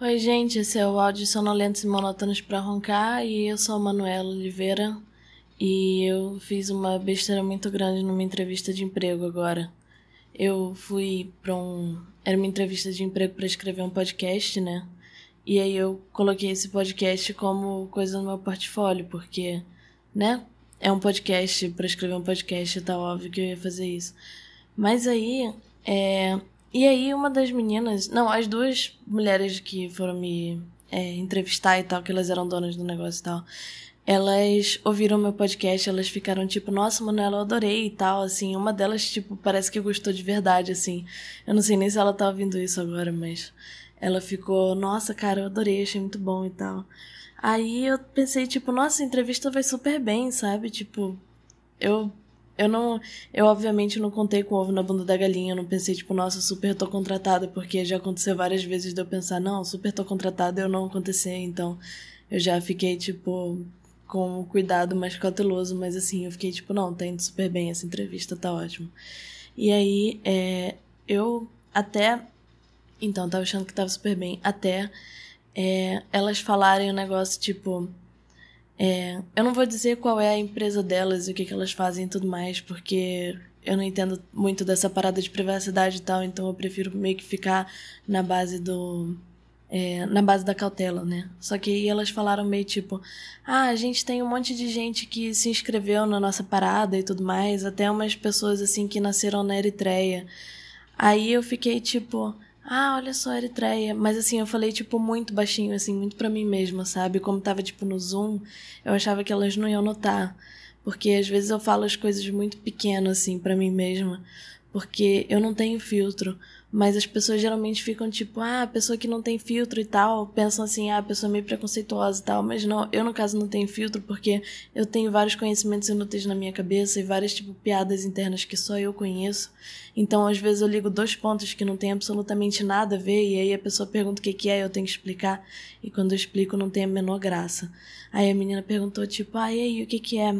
Oi, gente, esse é o áudio Sonolentos e Monótonos para Roncar e eu sou a Manuela Oliveira e eu fiz uma besteira muito grande numa entrevista de emprego agora. Eu fui para um. Era uma entrevista de emprego para escrever um podcast, né? E aí eu coloquei esse podcast como coisa no meu portfólio, porque, né? É um podcast, para escrever um podcast, tá óbvio que eu ia fazer isso. Mas aí, é, e aí uma das meninas, não, as duas mulheres que foram me é, entrevistar e tal, que elas eram donas do negócio e tal, elas ouviram meu podcast, elas ficaram tipo, nossa, Manuela, eu adorei e tal, assim, uma delas, tipo, parece que gostou de verdade, assim, eu não sei nem se ela tá ouvindo isso agora, mas ela ficou, nossa, cara, eu adorei, achei muito bom e tal. Aí eu pensei, tipo, nossa, a entrevista vai super bem, sabe, tipo, eu eu não. Eu, obviamente, não contei com ovo na bunda da galinha. Eu não pensei, tipo, nossa, super tô contratada, porque já aconteceu várias vezes de eu pensar, não, super tô contratada eu não acontecer. Então, eu já fiquei, tipo, com cuidado mais cauteloso, mas assim, eu fiquei, tipo, não, tá indo super bem essa entrevista, tá ótimo. E aí, é, eu até. Então, tava achando que tava super bem. Até é, elas falarem o um negócio, tipo é, eu não vou dizer qual é a empresa delas e o que, que elas fazem e tudo mais, porque eu não entendo muito dessa parada de privacidade e tal, então eu prefiro meio que ficar na base do. É, na base da cautela, né? Só que aí elas falaram meio tipo: ah, a gente tem um monte de gente que se inscreveu na nossa parada e tudo mais, até umas pessoas assim que nasceram na Eritreia. Aí eu fiquei tipo ah, olha só, Eritreia. Mas assim, eu falei, tipo, muito baixinho, assim, muito para mim mesma, sabe? Como tava, tipo, no Zoom, eu achava que elas não iam notar. Porque às vezes eu falo as coisas muito pequenas, assim, para mim mesma. Porque eu não tenho filtro. Mas as pessoas geralmente ficam tipo, ah, a pessoa que não tem filtro e tal, pensam assim, ah, a pessoa é meio preconceituosa e tal. Mas não, eu no caso não tenho filtro porque eu tenho vários conhecimentos inúteis na minha cabeça e várias, tipo, piadas internas que só eu conheço. Então, às vezes eu ligo dois pontos que não tem absolutamente nada a ver e aí a pessoa pergunta o que, que é, eu tenho que explicar. E quando eu explico, não tem a menor graça. Aí a menina perguntou, tipo, ah, e aí, o que que é?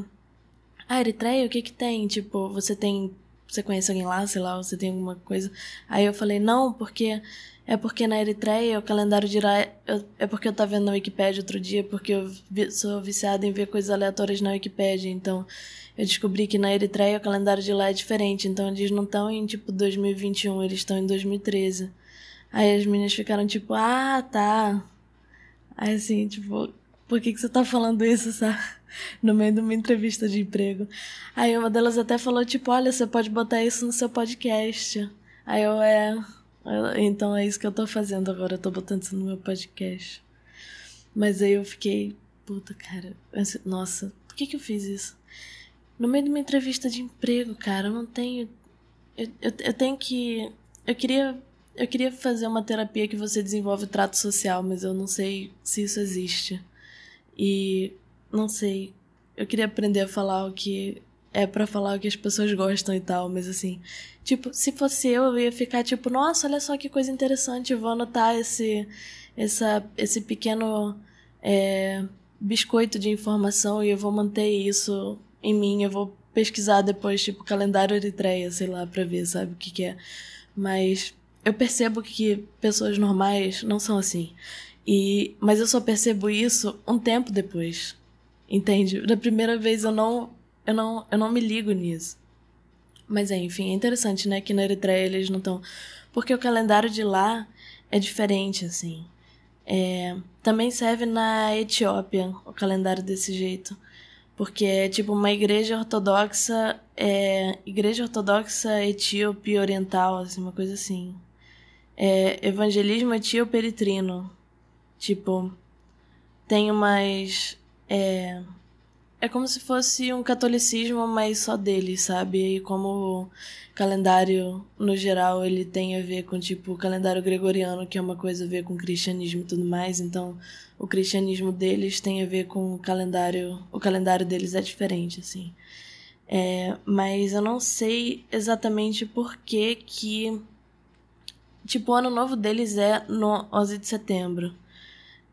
Ah, Eritreia, o que que tem? Tipo, você tem você conhece alguém lá, sei lá, você tem alguma coisa. Aí eu falei, não, porque é porque na Eritreia o calendário de lá. É porque eu tava vendo na Wikipedia outro dia, porque eu sou viciada em ver coisas aleatórias na Wikipedia. Então eu descobri que na Eritreia o calendário de lá é diferente. Então eles não estão em tipo 2021, eles estão em 2013. Aí as meninas ficaram tipo, ah, tá. Aí assim, tipo, por que, que você tá falando isso, sabe? No meio de uma entrevista de emprego. Aí uma delas até falou, tipo, olha, você pode botar isso no seu podcast. Aí eu, é. Então é isso que eu tô fazendo agora, eu tô botando isso no meu podcast. Mas aí eu fiquei, puta, cara, nossa, por que que eu fiz isso? No meio de uma entrevista de emprego, cara, eu não tenho. Eu, eu, eu tenho que. Eu queria. Eu queria fazer uma terapia que você desenvolve trato social, mas eu não sei se isso existe. E não sei, eu queria aprender a falar o que é para falar o que as pessoas gostam e tal, mas assim, tipo, se fosse eu, eu ia ficar tipo, nossa, olha só que coisa interessante, vou anotar esse essa esse pequeno é, biscoito de informação e eu vou manter isso em mim, eu vou pesquisar depois, tipo, calendário Eritreia, sei lá, pra ver, sabe, o que que é. Mas eu percebo que pessoas normais não são assim. E, mas eu só percebo isso um tempo depois. Entende? Da primeira vez eu não, eu não, eu não me ligo nisso. Mas é, enfim, é interessante, né, que na Eritreia eles não estão. Porque o calendário de lá é diferente, assim. É, também serve na Etiópia o calendário desse jeito. Porque é tipo uma igreja ortodoxa, é, igreja ortodoxa etíope oriental, assim, uma coisa assim. É, evangelismo etíope eritrino, Tipo, tem umas. É, é como se fosse um catolicismo, mas só dele, sabe? E como o calendário, no geral, ele tem a ver com, tipo, o calendário gregoriano, que é uma coisa a ver com o cristianismo e tudo mais. Então, o cristianismo deles tem a ver com o calendário. O calendário deles é diferente, assim. É, mas eu não sei exatamente por que que. Tipo, o ano novo deles é no 11 de setembro.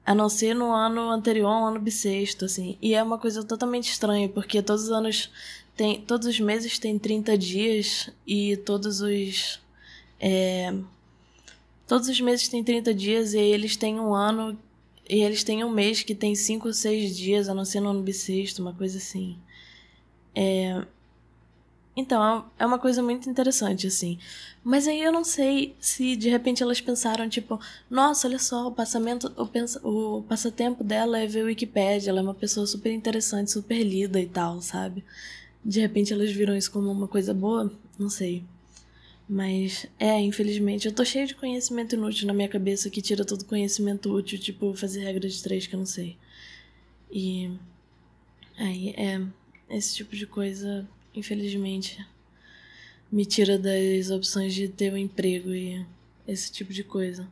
A não ser no ano anterior, um ano bissexto, assim. E é uma coisa totalmente estranha, porque todos os anos tem. Todos os meses tem 30 dias e todos os. É, todos os meses têm 30 dias e eles têm um ano e eles têm um mês que tem 5 ou 6 dias, a não ser no ano bissexto, uma coisa assim. É... Então, é uma coisa muito interessante, assim. Mas aí eu não sei se de repente elas pensaram, tipo, nossa, olha só, o passamento, o, pensa, o passatempo dela é ver Wikipedia, ela é uma pessoa super interessante, super lida e tal, sabe? De repente elas viram isso como uma coisa boa, não sei. Mas é, infelizmente, eu tô cheio de conhecimento inútil na minha cabeça que tira todo conhecimento útil, tipo fazer regra de três que eu não sei. E aí é esse tipo de coisa, infelizmente, me tira das opções de ter um emprego e esse tipo de coisa.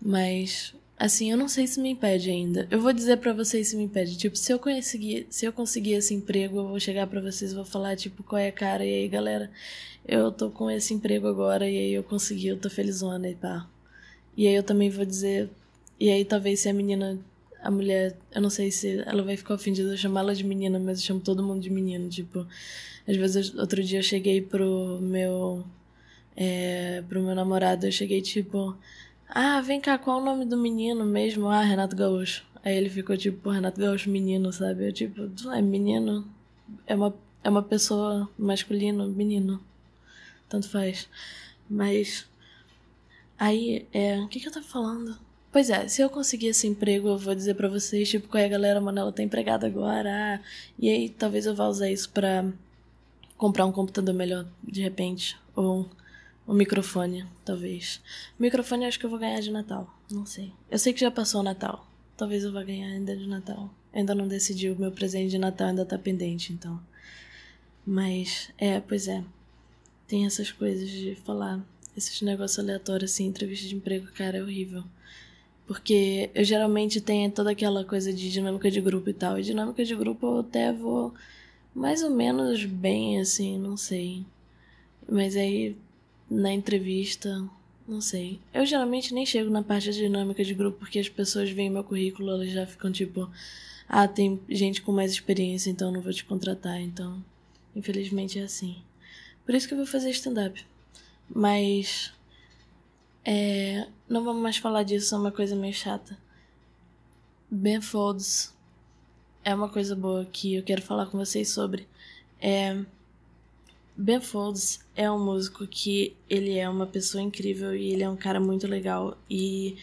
Mas Assim, eu não sei se me impede ainda. Eu vou dizer para vocês se me impede. Tipo, se eu conseguir, se eu conseguir esse emprego, eu vou chegar para vocês e vou falar, tipo, qual é a cara? E aí, galera, eu tô com esse emprego agora e aí eu consegui, eu tô felizona e pá. E aí eu também vou dizer. E aí talvez se a menina. A mulher, eu não sei se ela vai ficar ofendida eu chamar ela de menina, mas eu chamo todo mundo de menino. Tipo, às vezes outro dia eu cheguei pro meu. É, pro meu namorado, eu cheguei tipo. Ah, vem cá, qual é o nome do menino mesmo? Ah, Renato Gaúcho. Aí ele ficou tipo, Renato Gaúcho, menino, sabe? Eu tipo, é menino. É uma, é uma pessoa masculino, menino. Tanto faz. Mas. Aí, é. O que, que eu tava falando? Pois é, se eu conseguir esse emprego, eu vou dizer para vocês, tipo, qual é a galera, mano, ela tá empregada agora. Ah, e aí talvez eu vá usar isso pra comprar um computador melhor, de repente. Ou o microfone, talvez. Microfone acho que eu vou ganhar de Natal. Não sei. Eu sei que já passou o Natal. Talvez eu vá ganhar ainda de Natal. Ainda não decidi, o meu presente de Natal ainda tá pendente, então. Mas, é, pois é. Tem essas coisas de falar esses negócios aleatórios, assim, entrevista de emprego, cara, é horrível. Porque eu geralmente tenho toda aquela coisa de dinâmica de grupo e tal. E dinâmica de grupo eu até vou mais ou menos bem, assim, não sei. Mas aí na entrevista, não sei. Eu geralmente nem chego na parte de dinâmica de grupo porque as pessoas veem meu currículo, elas já ficam tipo, ah, tem gente com mais experiência, então não vou te contratar. Então, infelizmente é assim. Por isso que eu vou fazer stand-up. Mas. É, não vamos mais falar disso, é uma coisa meio chata. Ben Folds é uma coisa boa que eu quero falar com vocês sobre. É Ben Folds é um músico que ele é uma pessoa incrível e ele é um cara muito legal. E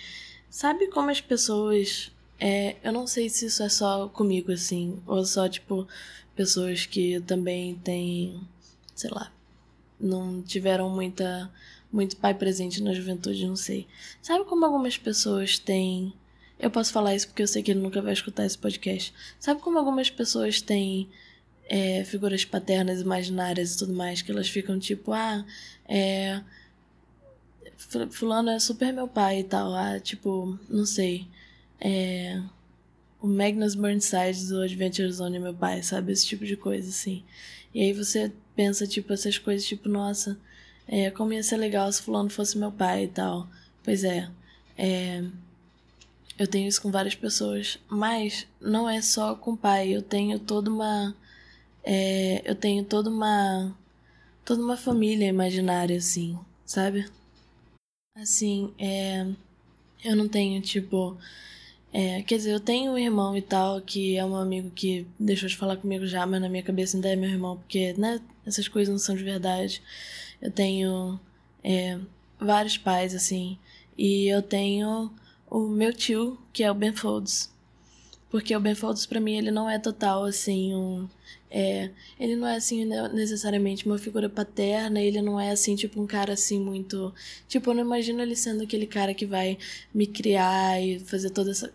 sabe como as pessoas. É, eu não sei se isso é só comigo, assim, ou só, tipo, pessoas que também têm, sei lá, não tiveram muita, muito pai presente na juventude, não sei. Sabe como algumas pessoas têm. Eu posso falar isso porque eu sei que ele nunca vai escutar esse podcast. Sabe como algumas pessoas têm é, figuras paternas imaginárias e tudo mais, que elas ficam tipo, ah, é. Fulano é super meu pai e tal, ah, tipo, não sei. É. O Magnus Burnside do Adventure Zone é meu pai, sabe? Esse tipo de coisa, assim. E aí você pensa, tipo, essas coisas, tipo, nossa, é, como ia ser legal se fulano fosse meu pai e tal. Pois é, é, eu tenho isso com várias pessoas, mas não é só com pai, eu tenho toda uma é, eu tenho toda uma toda uma família imaginária assim, sabe? Assim, é, eu não tenho tipo é, quer dizer, eu tenho um irmão e tal, que é um amigo que deixou de falar comigo já, mas na minha cabeça ainda é meu irmão, porque, né, essas coisas não são de verdade. Eu tenho é, vários pais, assim, e eu tenho o meu tio, que é o Ben Folds. Porque o Ben Folds, pra mim, ele não é total, assim, um é, ele não é assim necessariamente uma figura paterna, ele não é assim, tipo, um cara assim muito. Tipo, eu não imagino ele sendo aquele cara que vai me criar e fazer toda essa.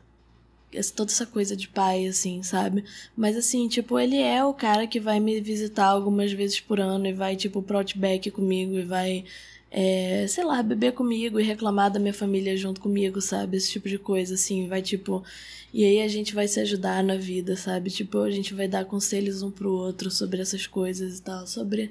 Toda essa coisa de pai, assim, sabe? Mas assim, tipo, ele é o cara que vai me visitar algumas vezes por ano e vai, tipo, pro Outback comigo e vai é, sei lá, beber comigo e reclamar da minha família junto comigo, sabe? Esse tipo de coisa, assim, vai tipo. E aí a gente vai se ajudar na vida, sabe? Tipo, a gente vai dar conselhos um pro outro sobre essas coisas e tal, sobre,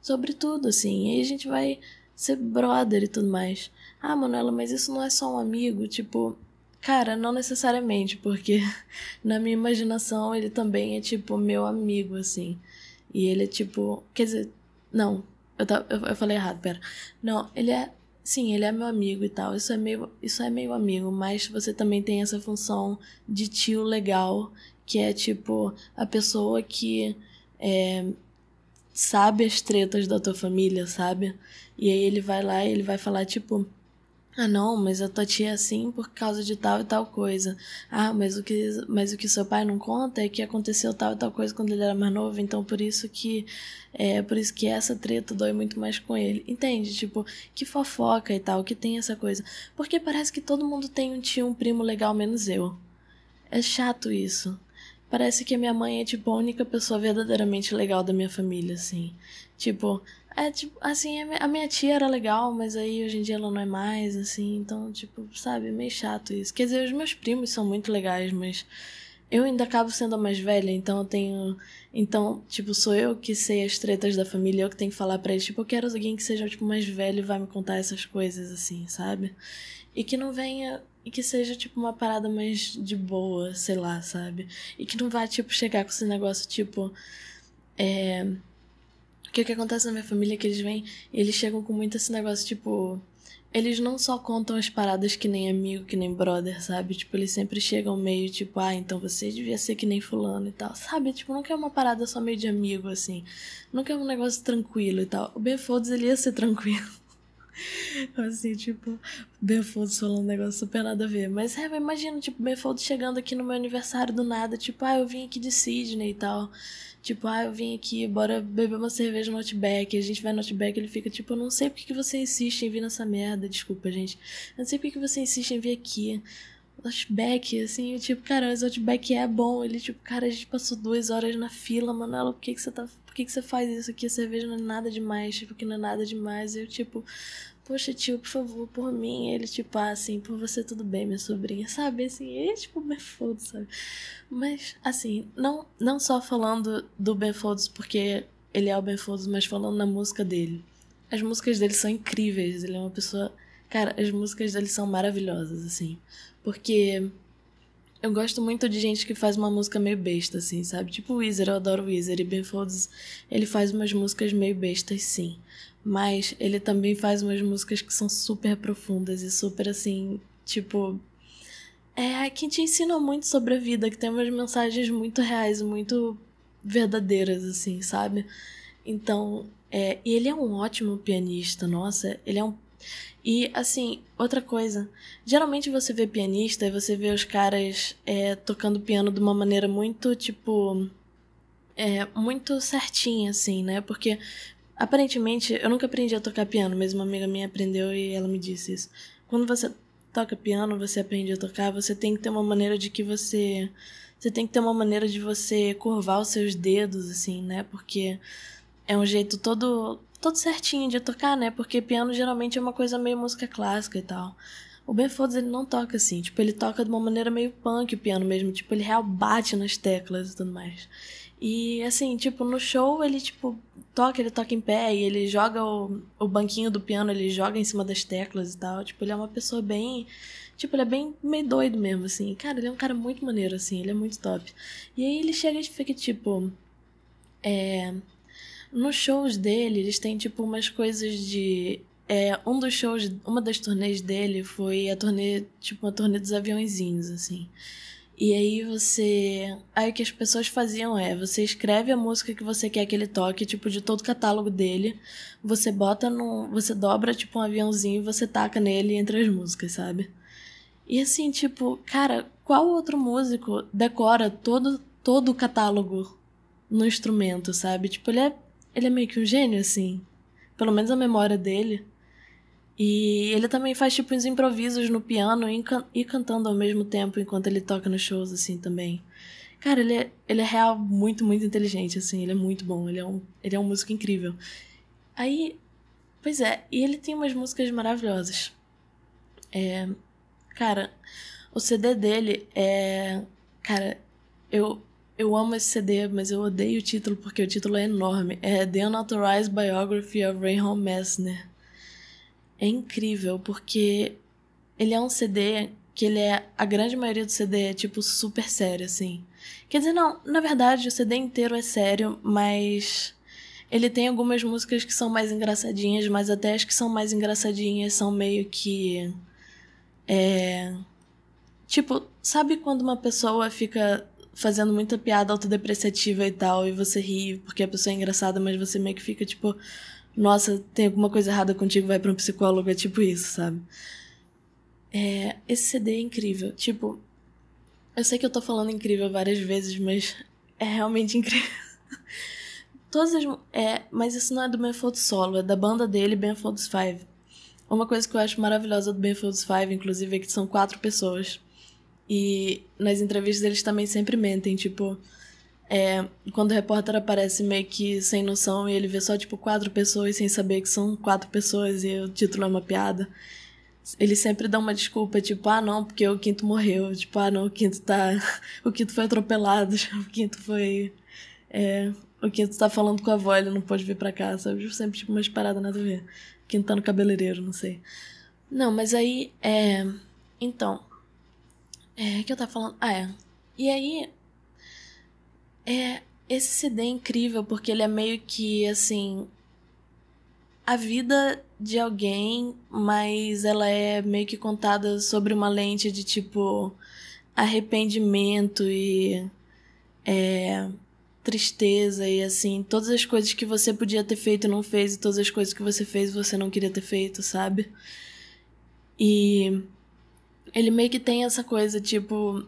sobre tudo, assim. E aí a gente vai ser brother e tudo mais. Ah, Manuela, mas isso não é só um amigo, tipo. Cara, não necessariamente, porque na minha imaginação ele também é tipo meu amigo, assim. E ele é tipo. Quer dizer, não, eu, eu, eu falei errado, pera. Não, ele é. sim, ele é meu amigo e tal, isso é meio, isso é meio amigo, mas você também tem essa função de tio legal, que é tipo a pessoa que é, sabe as tretas da tua família, sabe? E aí ele vai lá e ele vai falar, tipo, ah, não, mas a tua tia é assim por causa de tal e tal coisa. Ah, mas o que, mas o que seu pai não conta é que aconteceu tal e tal coisa quando ele era mais novo, então por isso que é por isso que essa treta dói muito mais com ele. Entende? Tipo, que fofoca e tal, que tem essa coisa. Porque parece que todo mundo tem um tio, um primo legal menos eu. É chato isso. Parece que a minha mãe é tipo a única pessoa verdadeiramente legal da minha família, assim. Tipo, é, tipo, assim, a minha tia era legal, mas aí hoje em dia ela não é mais, assim, então, tipo, sabe, meio chato isso. Quer dizer, os meus primos são muito legais, mas eu ainda acabo sendo a mais velha, então eu tenho. Então, tipo, sou eu que sei as tretas da família, eu que tenho que falar para eles, tipo, eu quero alguém que seja, tipo, mais velho e vai me contar essas coisas, assim, sabe? E que não venha. E que seja, tipo, uma parada mais de boa, sei lá, sabe? E que não vá, tipo, chegar com esse negócio, tipo. É que o que acontece na minha família é que eles vêm e eles chegam com muito esse negócio, tipo. Eles não só contam as paradas que nem amigo, que nem brother, sabe? Tipo, eles sempre chegam meio tipo, ah, então você devia ser que nem fulano e tal, sabe? Tipo, não quer uma parada só meio de amigo, assim. Não quer um negócio tranquilo e tal. O Ben Folds, ele ia ser tranquilo. assim, tipo, Ben Folds falando um negócio super nada a ver. Mas é, imagina, tipo, Ben Folds chegando aqui no meu aniversário do nada, tipo, ah, eu vim aqui de Sydney e tal. Tipo, ah, eu vim aqui, bora beber uma cerveja no Outback. A gente vai no Outback, ele fica tipo, eu não sei porque que você insiste em vir nessa merda. Desculpa, gente. Eu não sei porque que você insiste em vir aqui. Outback, assim, tipo, cara, mas Outback é bom. Ele, tipo, cara, a gente passou duas horas na fila, Manela, por que que você tá... Por que que você faz isso aqui? A cerveja não é nada demais, tipo, que não é nada demais. Eu, tipo, poxa, tio, por favor, por mim. Ele, tipo, ah, assim, por você tudo bem, minha sobrinha, sabe? Assim, ele, tipo, Ben Folds, sabe? Mas, assim, não, não só falando do Ben Folds porque ele é o Ben Folds, mas falando na música dele. As músicas dele são incríveis, ele é uma pessoa... Cara, as músicas dele são maravilhosas, assim. Porque eu gosto muito de gente que faz uma música meio besta, assim, sabe? Tipo o Weezer, eu adoro o Weezer. E Ben Folds, ele faz umas músicas meio bestas, sim. Mas ele também faz umas músicas que são super profundas e super assim, tipo. É, que te ensinam muito sobre a vida, que tem umas mensagens muito reais, muito verdadeiras, assim, sabe? Então, é, e ele é um ótimo pianista, nossa, ele é um. E, assim, outra coisa, geralmente você vê pianista e você vê os caras é, tocando piano de uma maneira muito, tipo. É, muito certinha, assim, né? Porque Aparentemente, eu nunca aprendi a tocar piano, mas uma amiga minha aprendeu e ela me disse isso. Quando você toca piano, você aprende a tocar, você tem que ter uma maneira de que você. Você tem que ter uma maneira de você curvar os seus dedos, assim, né? Porque é um jeito todo, todo certinho de tocar, né? Porque piano geralmente é uma coisa meio música clássica e tal. O Ben Folds, ele não toca assim. Tipo, ele toca de uma maneira meio punk o piano mesmo. Tipo, ele real bate nas teclas e tudo mais. E assim, tipo, no show ele, tipo, toca, ele toca em pé e ele joga o, o banquinho do piano, ele joga em cima das teclas e tal. Tipo, ele é uma pessoa bem. Tipo, ele é bem meio doido mesmo, assim. Cara, ele é um cara muito maneiro, assim, ele é muito top. E aí ele chega e fica, tipo. É. Nos shows dele, eles têm, tipo, umas coisas de. É, um dos shows, uma das turnês dele foi a turnê, tipo, uma turnê dos aviãozinhos, assim. E aí você. Aí o que as pessoas faziam é: você escreve a música que você quer que ele toque, tipo, de todo o catálogo dele. Você bota no. Você dobra, tipo, um aviãozinho e você taca nele entre as músicas, sabe? E assim, tipo, cara, qual outro músico decora todo, todo o catálogo no instrumento, sabe? Tipo, ele é, ele é meio que um gênio, assim. Pelo menos a memória dele. E ele também faz tipo uns improvisos no piano e, can e cantando ao mesmo tempo enquanto ele toca nos shows, assim, também. Cara, ele é, ele é real muito, muito inteligente, assim, ele é muito bom, ele é um, ele é um músico incrível. Aí, pois é, e ele tem umas músicas maravilhosas. É, cara, o CD dele é. Cara, eu, eu amo esse CD, mas eu odeio o título porque o título é enorme. É The Unauthorized Biography of Reinhold Messner é incrível, porque ele é um CD que ele é. A grande maioria do CD é, tipo, super sério, assim. Quer dizer, não, na verdade, o CD inteiro é sério, mas. Ele tem algumas músicas que são mais engraçadinhas, mas até as que são mais engraçadinhas são meio que. É. Tipo, sabe quando uma pessoa fica fazendo muita piada autodepreciativa e tal, e você ri porque a pessoa é engraçada, mas você meio que fica tipo, nossa, tem alguma coisa errada contigo, vai pra um psicólogo, é tipo isso, sabe? É, esse CD é incrível. Tipo, eu sei que eu tô falando incrível várias vezes, mas é realmente incrível. Todas as. É, mas isso não é do Benfold solo, é da banda dele, Benfolds Five. Uma coisa que eu acho maravilhosa do Benfolds Five, inclusive, é que são quatro pessoas. E nas entrevistas eles também sempre mentem, tipo. É, quando o repórter aparece meio que sem noção e ele vê só, tipo, quatro pessoas sem saber que são quatro pessoas e o título é uma piada. Ele sempre dá uma desculpa, tipo, ah, não, porque o quinto morreu. Tipo, ah, não, o quinto tá. O quinto foi atropelado. O quinto foi. É, o quinto tá falando com a avó, ele não pode vir pra cá, sabe? Sempre, tipo, umas paradas nada a ver. O quinto tá no cabeleireiro, não sei. Não, mas aí. É. Então. É, que eu tava falando. Ah, é. E aí. É. Esse CD é incrível porque ele é meio que, assim. A vida de alguém, mas ela é meio que contada sobre uma lente de tipo. Arrependimento e. É, tristeza e assim, todas as coisas que você podia ter feito não fez, e todas as coisas que você fez você não queria ter feito, sabe? E ele meio que tem essa coisa, tipo,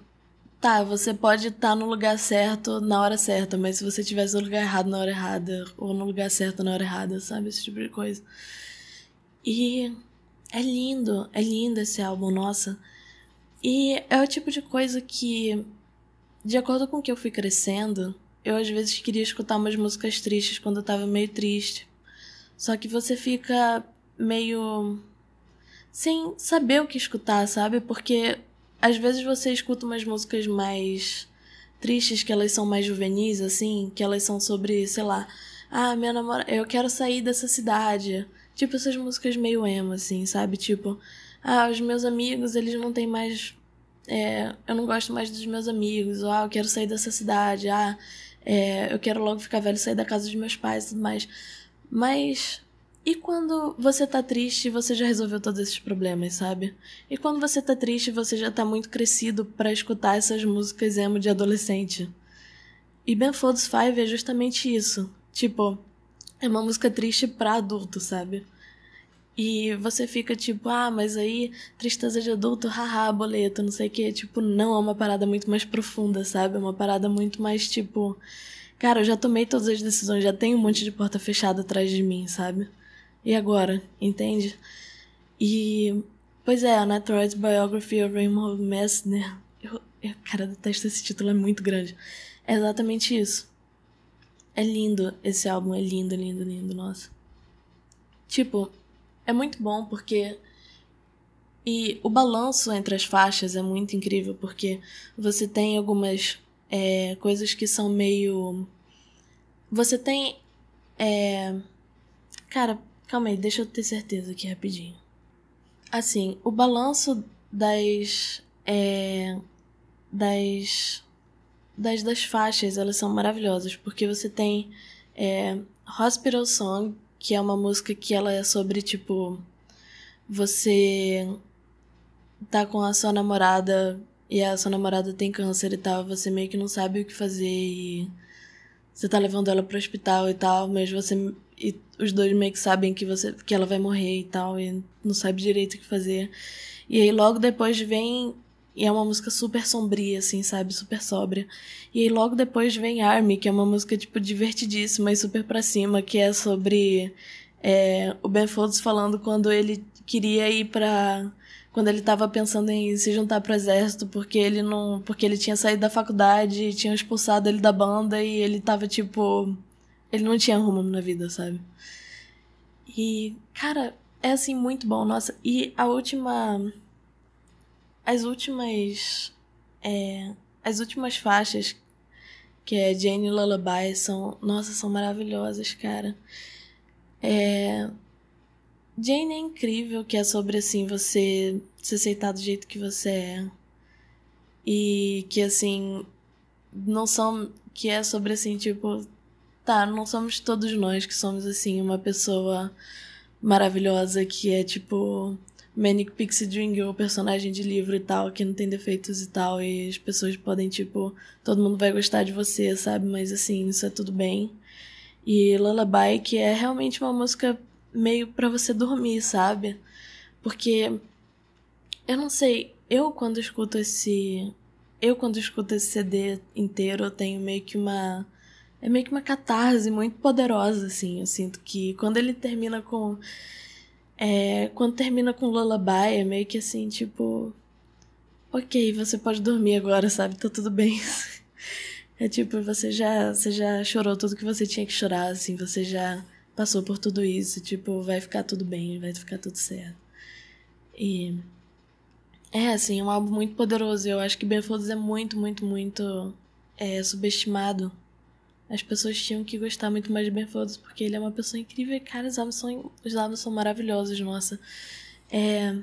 tá, você pode estar tá no lugar certo na hora certa, mas se você tivesse no lugar errado na hora errada, ou no lugar certo na hora errada, sabe? Esse tipo de coisa. E é lindo, é lindo esse álbum, nossa. E é o tipo de coisa que, de acordo com o que eu fui crescendo, eu às vezes queria escutar umas músicas tristes quando eu tava meio triste. Só que você fica meio sem saber o que escutar, sabe? Porque às vezes você escuta umas músicas mais tristes, que elas são mais juvenis, assim, que elas são sobre, sei lá, ah, minha namorada, eu quero sair dessa cidade. Tipo essas músicas meio emo, assim, sabe? Tipo, ah, os meus amigos, eles não têm mais. É, eu não gosto mais dos meus amigos, ou, ah, eu quero sair dessa cidade, ah, é, eu quero logo ficar velho, sair da casa dos meus pais e tudo mais. Mas e quando você tá triste, você já resolveu todos esses problemas, sabe? E quando você tá triste, você já tá muito crescido para escutar essas músicas emo de adolescente. E Ben Folds Five é justamente isso. Tipo, é uma música triste pra adulto, sabe? E você fica tipo, ah, mas aí, tristeza de adulto, haha, boleto, não sei o quê. Tipo, não, é uma parada muito mais profunda, sabe? É uma parada muito mais tipo. Cara, eu já tomei todas as decisões, já tenho um monte de porta fechada atrás de mim, sabe? E agora? Entende? E. Pois é, a Nitroid's Biography of Raymond Messner. Eu, eu, cara, detesto esse título, é muito grande. É exatamente isso. É lindo esse álbum, é lindo, lindo, lindo, nossa. Tipo, é muito bom porque. E o balanço entre as faixas é muito incrível porque você tem algumas é, coisas que são meio. Você tem. É... Cara, Calma aí, deixa eu ter certeza aqui rapidinho. Assim, o balanço das. É, das. Das, das faixas, elas são maravilhosas, porque você tem é, Hospital Song, que é uma música que ela é sobre, tipo, você tá com a sua namorada e a sua namorada tem câncer e tal, você meio que não sabe o que fazer e você tá levando ela pro hospital e tal, mas você e os dois meio que sabem que você que ela vai morrer e tal e não sabe direito o que fazer. E aí logo depois vem e é uma música super sombria assim, sabe, super sóbria. E aí logo depois vem Army, que é uma música tipo divertidíssima e super para cima, que é sobre é, o Ben Folds falando quando ele queria ir para quando ele estava pensando em se juntar pro exército porque ele não porque ele tinha saído da faculdade tinham expulsado ele da banda e ele tava tipo ele não tinha rumo na vida, sabe? E, cara, é assim muito bom, nossa. E a última. As últimas. É, as últimas faixas, que é Jane Lullaby, são. Nossa, são maravilhosas, cara. É. Jane é incrível, que é sobre assim, você se aceitar do jeito que você é. E que assim. Não são. Que é sobre assim, tipo tá, não somos todos nós que somos, assim, uma pessoa maravilhosa que é tipo Manic Pixie Dream Girl, personagem de livro e tal, que não tem defeitos e tal, e as pessoas podem, tipo, todo mundo vai gostar de você, sabe? Mas assim, isso é tudo bem. E Lullaby, que é realmente uma música meio para você dormir, sabe? Porque eu não sei, eu quando escuto esse eu quando escuto esse CD inteiro, eu tenho meio que uma é meio que uma catarse muito poderosa assim, eu sinto que quando ele termina com é, quando termina com Lullaby, é meio que assim, tipo. Ok, você pode dormir agora, sabe? Tá tudo bem. É tipo, você já, você já chorou tudo que você tinha que chorar, assim, você já passou por tudo isso, tipo, vai ficar tudo bem, vai ficar tudo certo. E é assim, um álbum muito poderoso. Eu acho que Ben Folds é muito, muito, muito é, subestimado as pessoas tinham que gostar muito mais de Ben Folds, porque ele é uma pessoa incrível e, cara, os álbuns são, os álbuns são maravilhosos, nossa. É...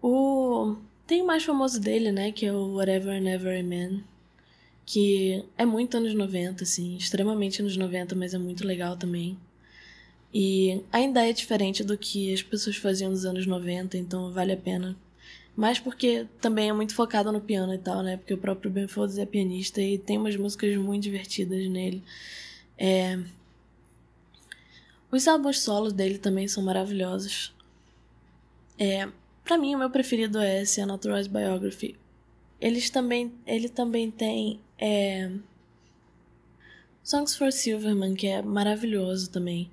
O... Tem o mais famoso dele, né, que é o Whatever Never Amen, que é muito anos 90, assim, extremamente anos 90, mas é muito legal também. E ainda é diferente do que as pessoas faziam nos anos 90, então vale a pena mas porque também é muito focado no piano e tal, né? Porque o próprio Ben Folds é pianista e tem umas músicas muito divertidas nele. É... Os álbuns solos dele também são maravilhosos. É... Pra mim, o meu preferido é esse, Unauthorized Biography. Eles também, ele também tem é... Songs for Silverman, que é maravilhoso também.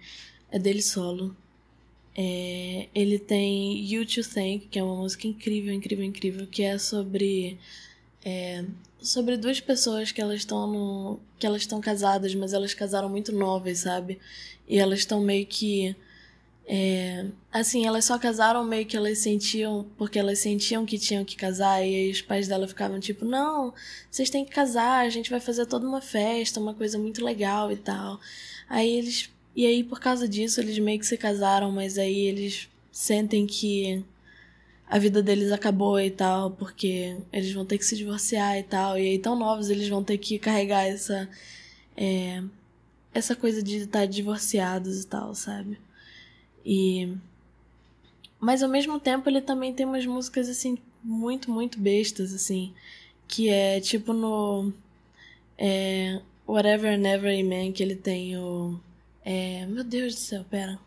É dele solo. É, ele tem You to Thank, que é uma música incrível, incrível, incrível, que é sobre é, sobre duas pessoas que elas estão que elas estão casadas, mas elas casaram muito novas, sabe? E elas estão meio que é, assim, elas só casaram meio que elas sentiam, porque elas sentiam que tinham que casar, e aí os pais dela ficavam tipo, não, vocês têm que casar, a gente vai fazer toda uma festa, uma coisa muito legal e tal. Aí eles e aí, por causa disso, eles meio que se casaram, mas aí eles sentem que a vida deles acabou e tal, porque eles vão ter que se divorciar e tal. E aí, tão novos, eles vão ter que carregar essa. É, essa coisa de estar divorciados e tal, sabe? E. Mas ao mesmo tempo, ele também tem umas músicas, assim, muito, muito bestas, assim. Que é tipo no. É, Whatever Never Amen, que ele tem o. É, meu Deus do céu, pera.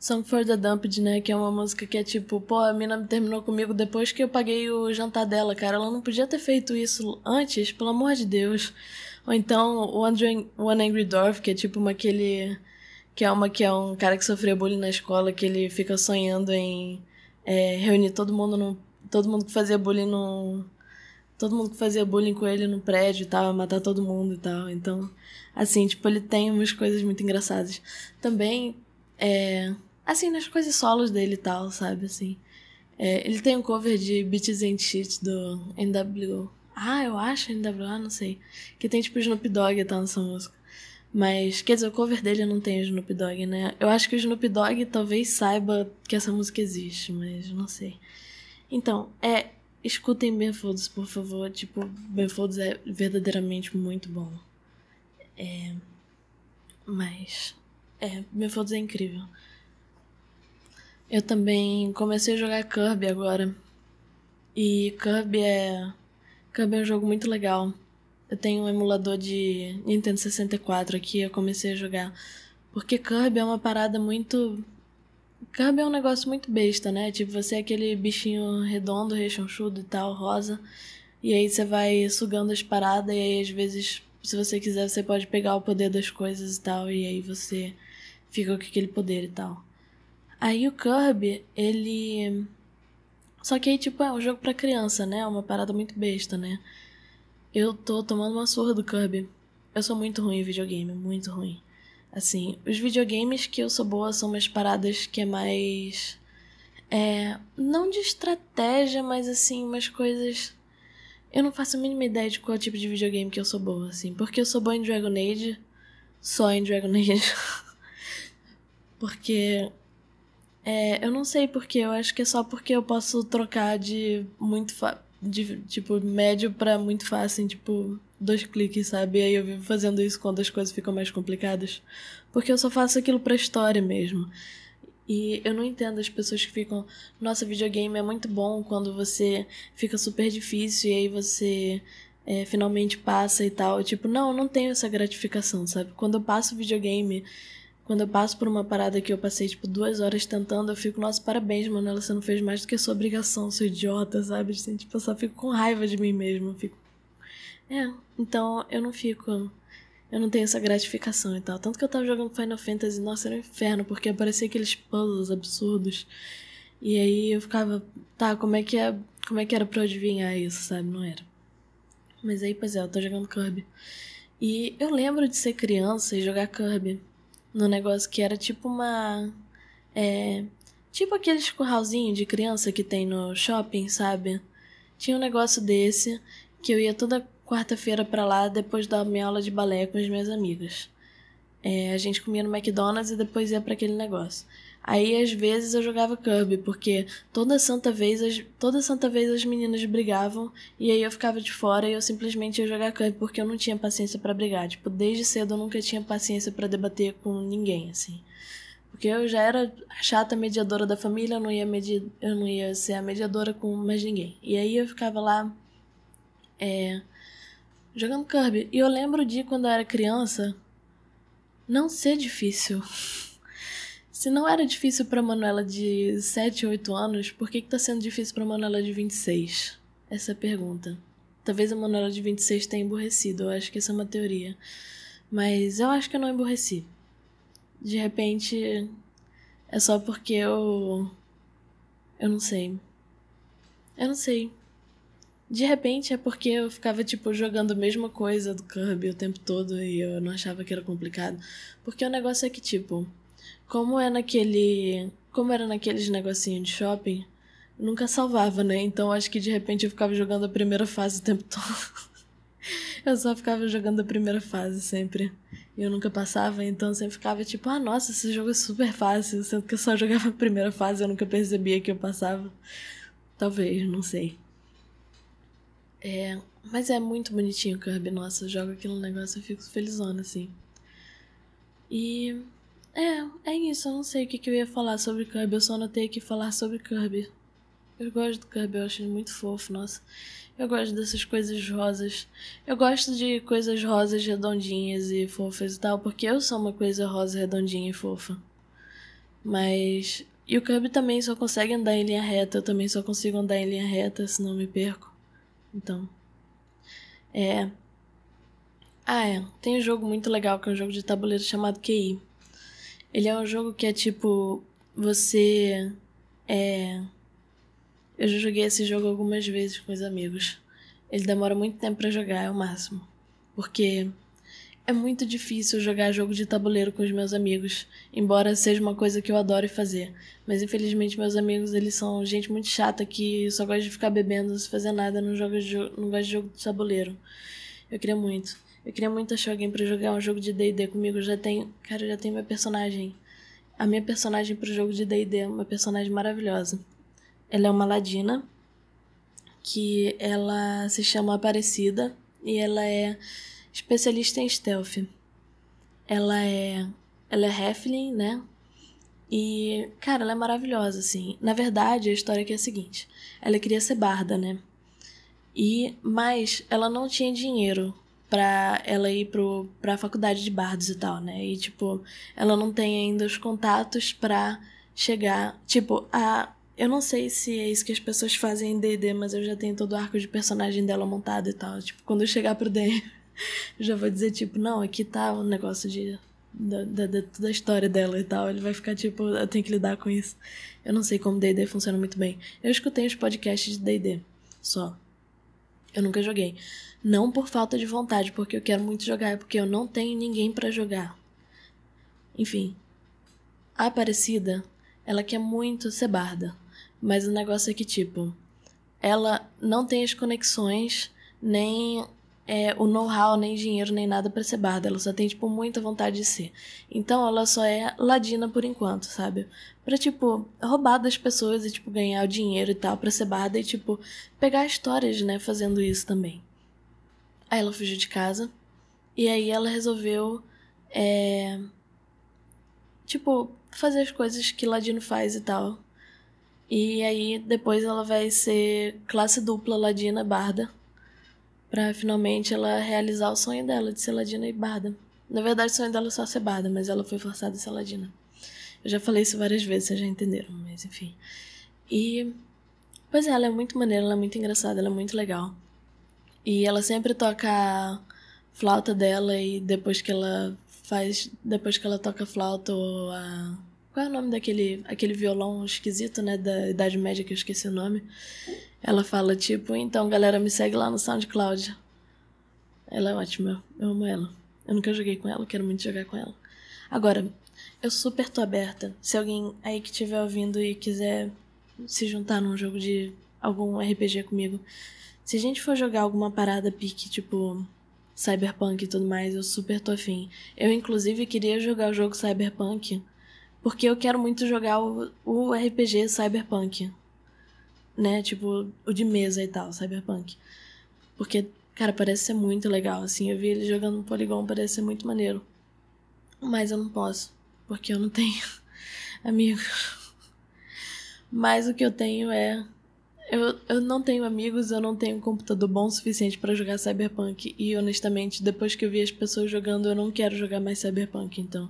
Song for the Dumped, né? Que é uma música que é tipo, pô, a mina terminou comigo depois que eu paguei o jantar dela, cara. Ela não podia ter feito isso antes, pelo amor de Deus. Ou então One, One Angry Dwarf, que é tipo uma aquele. Que é uma que é um cara que sofreu bullying na escola, que ele fica sonhando em é, reunir todo mundo no. Todo mundo que fazia bullying no. Todo mundo que fazia bullying com ele no prédio e tal, matar todo mundo e tal. Então. Assim, tipo, ele tem umas coisas muito engraçadas. Também, é, assim, nas coisas solos dele e tal, sabe, assim. É, ele tem um cover de Beats and Shit do NW. Ah, eu acho NWA, não sei. Que tem, tipo, Snoop Dogg e tal nessa música. Mas, quer dizer, o cover dele não tem o Snoop Dogg, né? Eu acho que o Snoop Dogg talvez saiba que essa música existe, mas não sei. Então, é. Escutem Ben Folds, por favor. Tipo, Ben Folds é verdadeiramente muito bom. É, mas. É, meu Folds é incrível. Eu também comecei a jogar Kirby agora. E Kirby é. Kirby é um jogo muito legal. Eu tenho um emulador de Nintendo 64 aqui, eu comecei a jogar. Porque Kirby é uma parada muito. Kirby é um negócio muito besta, né? Tipo, você é aquele bichinho redondo, rechonchudo e tal, rosa. E aí você vai sugando as paradas e aí às vezes se você quiser, você pode pegar o poder das coisas e tal, e aí você fica com aquele poder e tal. Aí o Kirby, ele. Só que aí, tipo, é um jogo pra criança, né? É uma parada muito besta, né? Eu tô tomando uma surra do Kirby. Eu sou muito ruim em videogame, muito ruim. Assim, os videogames que eu sou boa são umas paradas que é mais. É. Não de estratégia, mas assim, umas coisas eu não faço a mínima ideia de qual tipo de videogame que eu sou boa, assim. Porque eu sou boa em Dragon Age. Só em Dragon Age. porque. É, eu não sei porque, eu acho que é só porque eu posso trocar de muito. de tipo, médio para muito fácil, tipo. Dois cliques, sabe? E aí eu vivo fazendo isso quando as coisas ficam mais complicadas. Porque eu só faço aquilo pra história mesmo. E eu não entendo as pessoas que ficam, nossa, videogame é muito bom quando você fica super difícil e aí você é, finalmente passa e tal. Tipo, não, eu não tenho essa gratificação, sabe? Quando eu passo videogame, quando eu passo por uma parada que eu passei, tipo, duas horas tentando, eu fico, nossa, parabéns, mano, você não fez mais do que sua obrigação, seu idiota, sabe? Assim, tipo, eu só fico com raiva de mim mesmo. Fico. É, então eu não fico eu não tenho essa gratificação e tal. Tanto que eu tava jogando Final Fantasy, nossa, era um inferno, porque aparecia aqueles puzzles absurdos. E aí eu ficava, tá, como é que é, como é que era pra eu adivinhar isso, sabe? Não era. Mas aí, pois é, eu tô jogando Kirby. E eu lembro de ser criança e jogar Kirby no negócio que era tipo uma. É. Tipo aqueles curralzinho de criança que tem no shopping, sabe? Tinha um negócio desse que eu ia toda quarta-feira para lá depois da minha aula de balé com as minhas amigas. É, a gente comia no McDonald's e depois ia para aquele negócio. Aí às vezes eu jogava Kirby, porque toda santa vez as, toda santa vez as meninas brigavam e aí eu ficava de fora e eu simplesmente ia jogar Kirby porque eu não tinha paciência para brigar. Tipo, desde cedo eu nunca tinha paciência para debater com ninguém, assim. Porque eu já era chata mediadora da família, eu não ia medi eu não ia ser a mediadora com mais ninguém. E aí eu ficava lá é, jogando Kirby. E eu lembro de quando eu era criança não ser difícil. Se não era difícil para Manuela de 7, 8 anos, por que, que tá sendo difícil para Manuela de 26? Essa é a pergunta. Talvez a Manuela de 26 tenha emborrecido, eu acho que essa é uma teoria. Mas eu acho que eu não emborreci. De repente, é só porque eu. Eu não sei. Eu não sei. De repente é porque eu ficava, tipo, jogando a mesma coisa do Kirby o tempo todo e eu não achava que era complicado. Porque o negócio é que, tipo, como é naquele. Como era naqueles negocinhos de shopping, nunca salvava, né? Então acho que de repente eu ficava jogando a primeira fase o tempo todo. eu só ficava jogando a primeira fase sempre. E eu nunca passava, então eu sempre ficava tipo, ah, nossa, esse jogo é super fácil. Sendo que eu só jogava a primeira fase, eu nunca percebia que eu passava. Talvez, não sei. É, mas é muito bonitinho o Kirby. Nossa, eu jogo aquele negócio e fico felizona, assim. E. É, é isso. Eu não sei o que, que eu ia falar sobre Kirby. Eu só anotei aqui falar sobre Kirby. Eu gosto do Kirby, eu acho ele muito fofo, nossa. Eu gosto dessas coisas rosas. Eu gosto de coisas rosas redondinhas e fofas e tal, porque eu sou uma coisa rosa, redondinha e fofa. Mas. E o Kirby também só consegue andar em linha reta. Eu também só consigo andar em linha reta, senão me perco. Então. É. Ah, é. Tem um jogo muito legal que é um jogo de tabuleiro chamado QI. Ele é um jogo que é tipo. Você. É. Eu já joguei esse jogo algumas vezes com os amigos. Ele demora muito tempo para jogar, é o máximo. Porque é muito difícil jogar jogo de tabuleiro com os meus amigos, embora seja uma coisa que eu adoro fazer. Mas infelizmente meus amigos, eles são gente muito chata que só gosta de ficar bebendo, sem fazer nada, não joga não gosta de jogo de tabuleiro. Eu queria muito. Eu queria muito achar alguém para jogar um jogo de D&D comigo. Eu já tenho, cara, eu já tenho minha personagem. A minha personagem pro jogo de D&D é uma personagem maravilhosa. Ela é uma ladina que ela se chama Aparecida e ela é especialista em stealth. Ela é. Ela é Heflin, né? E, cara, ela é maravilhosa, assim. Na verdade, a história aqui é a seguinte: ela queria ser barda, né? E, mas ela não tinha dinheiro pra ela ir pro, pra faculdade de bardos e tal, né? E, tipo, ela não tem ainda os contatos pra chegar. Tipo, a. Eu não sei se é isso que as pessoas fazem em DD, mas eu já tenho todo o arco de personagem dela montado e tal. Tipo, quando eu chegar pro DM, já vou dizer, tipo, não, aqui tá o um negócio de. Da, da, da, história dela e tal. Ele vai ficar tipo, eu tenho que lidar com isso. Eu não sei como DD funciona muito bem. Eu escutei os podcasts de DD só. Eu nunca joguei. Não por falta de vontade, porque eu quero muito jogar, é porque eu não tenho ninguém para jogar. Enfim. A Aparecida, ela quer muito ser barda. Mas o negócio é que, tipo, ela não tem as conexões, nem é, o know-how, nem dinheiro, nem nada para ser barda. Ela só tem, tipo, muita vontade de ser. Então ela só é ladina por enquanto, sabe? Pra, tipo, roubar das pessoas e, tipo, ganhar o dinheiro e tal pra ser barda e, tipo, pegar histórias, né, fazendo isso também. Aí ela fugiu de casa. E aí ela resolveu. É, tipo, fazer as coisas que Ladino faz e tal. E aí depois ela vai ser classe dupla Ladina Barda. Pra finalmente ela realizar o sonho dela de ser Ladina e Barda. Na verdade, o sonho dela é só ser Barda, mas ela foi forçada a ser Ladina. Eu já falei isso várias vezes, vocês já entenderam, mas enfim. E. Pois é, ela é muito maneira, ela é muito engraçada, ela é muito legal. E ela sempre toca a flauta dela e depois que ela faz. Depois que ela toca a flauta ou a. Qual é o nome daquele aquele violão esquisito, né? Da Idade Média que eu esqueci o nome. Ela fala tipo, então galera, me segue lá no SoundCloud. Ela é ótima, eu amo ela. Eu nunca joguei com ela, quero muito jogar com ela. Agora, eu super tô aberta. Se alguém aí que estiver ouvindo e quiser se juntar num jogo de algum RPG comigo, se a gente for jogar alguma parada pique, tipo Cyberpunk e tudo mais, eu super tô afim. Eu, inclusive, queria jogar o jogo Cyberpunk porque eu quero muito jogar o, o RPG Cyberpunk. Né? Tipo, o de mesa e tal, Cyberpunk. Porque, cara, parece ser muito legal, assim. Eu vi ele jogando no Polygon, parece ser muito maneiro. Mas eu não posso, porque eu não tenho amigos. Mas o que eu tenho é eu, eu não tenho amigos, eu não tenho um computador bom o suficiente para jogar Cyberpunk. E honestamente, depois que eu vi as pessoas jogando, eu não quero jogar mais Cyberpunk, então.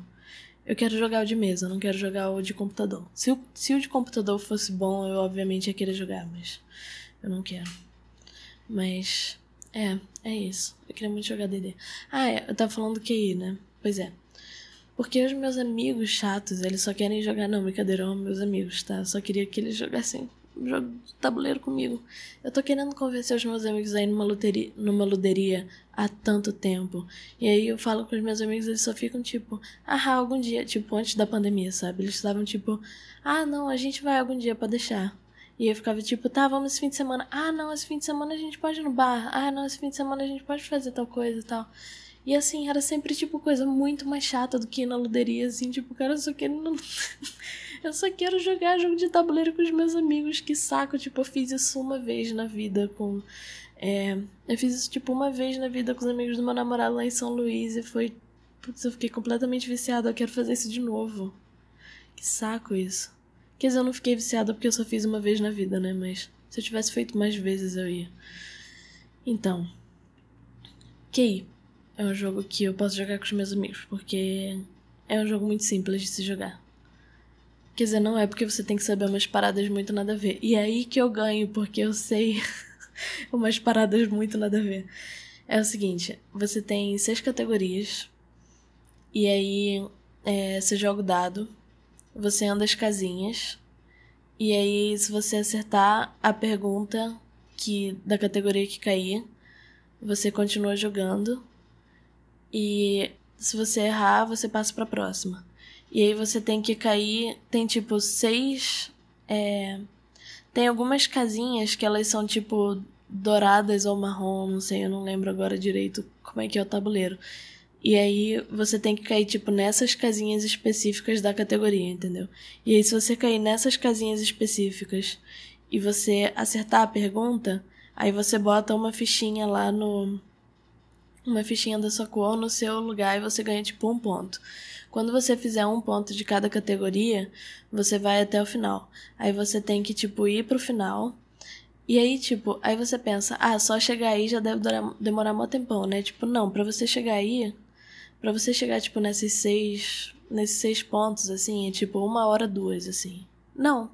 Eu quero jogar o de mesa, não quero jogar o de computador. Se o, se o de computador fosse bom, eu obviamente ia querer jogar, mas eu não quero. Mas. É, é isso. Eu queria muito jogar DD. Ah, é, eu tava falando do QI, né? Pois é. Porque os meus amigos chatos, eles só querem jogar. Não, brincadeira, meus amigos, tá? Eu só queria que eles jogassem jogo de tabuleiro comigo. Eu tô querendo convencer os meus amigos aí numa loteria, numa luderia há tanto tempo. E aí eu falo com os meus amigos, eles só ficam tipo, ah, algum dia, tipo, antes da pandemia, sabe? Eles estavam tipo, ah, não, a gente vai algum dia para deixar. E eu ficava tipo, tá, vamos esse fim de semana. Ah, não, esse fim de semana a gente pode ir no bar. Ah, não, esse fim de semana a gente pode fazer tal coisa e tal. E assim, era sempre tipo coisa muito mais chata do que ir na luderia, assim, tipo, cara, eu só quero. eu só quero jogar jogo de tabuleiro com os meus amigos, que saco. Tipo, eu fiz isso uma vez na vida com. É, eu fiz isso, tipo, uma vez na vida com os amigos do meu namorado lá em São Luís e foi. Putz, eu fiquei completamente viciada, eu quero fazer isso de novo. Que saco isso. Quer dizer, eu não fiquei viciada porque eu só fiz uma vez na vida, né? Mas se eu tivesse feito mais vezes, eu ia. Então. QI é um jogo que eu posso jogar com os meus amigos, porque é um jogo muito simples de se jogar. Quer dizer, não é porque você tem que saber umas paradas muito nada a ver. E é aí que eu ganho, porque eu sei umas paradas muito nada a ver. É o seguinte, você tem seis categorias, e aí é, você joga o dado, você anda as casinhas, e aí se você acertar a pergunta que da categoria que cair, você continua jogando e se você errar, você passa pra próxima. E aí você tem que cair. Tem tipo seis. É, tem algumas casinhas que elas são tipo douradas ou marrom, não sei, eu não lembro agora direito como é que é o tabuleiro. E aí você tem que cair, tipo, nessas casinhas específicas da categoria, entendeu? E aí, se você cair nessas casinhas específicas e você acertar a pergunta, aí você bota uma fichinha lá no, uma fichinha da sua cor no seu lugar e você ganha tipo um ponto. Quando você fizer um ponto de cada categoria, você vai até o final. Aí você tem que tipo ir pro final. E aí, tipo, aí você pensa, ah, só chegar aí já deve demorar, um tempão, né? Tipo, não, para você chegar aí, para você chegar, tipo, nesses seis, nesses seis pontos, assim, é tipo uma hora, duas, assim. Não,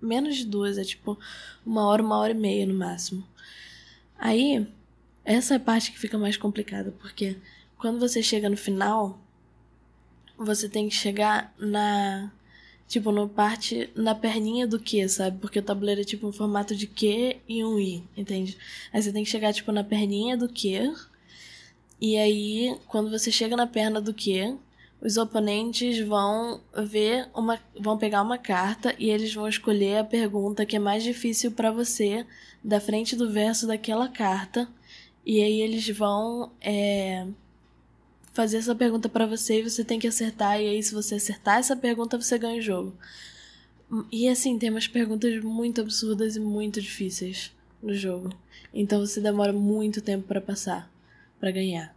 menos de duas, é tipo uma hora, uma hora e meia no máximo. Aí, essa é a parte que fica mais complicada, porque quando você chega no final, você tem que chegar na. Tipo, no parte. Na perninha do Q, sabe? Porque o tabuleiro é tipo um formato de Q e um I, entende? Aí você tem que chegar, tipo, na perninha do Q. E aí, quando você chega na perna do Q, os oponentes vão ver uma. vão pegar uma carta e eles vão escolher a pergunta que é mais difícil para você da frente do verso daquela carta e aí eles vão é, fazer essa pergunta para você e você tem que acertar. E aí, se você acertar essa pergunta, você ganha o jogo. E assim, tem umas perguntas muito absurdas e muito difíceis no jogo. Então você demora muito tempo para passar. para ganhar.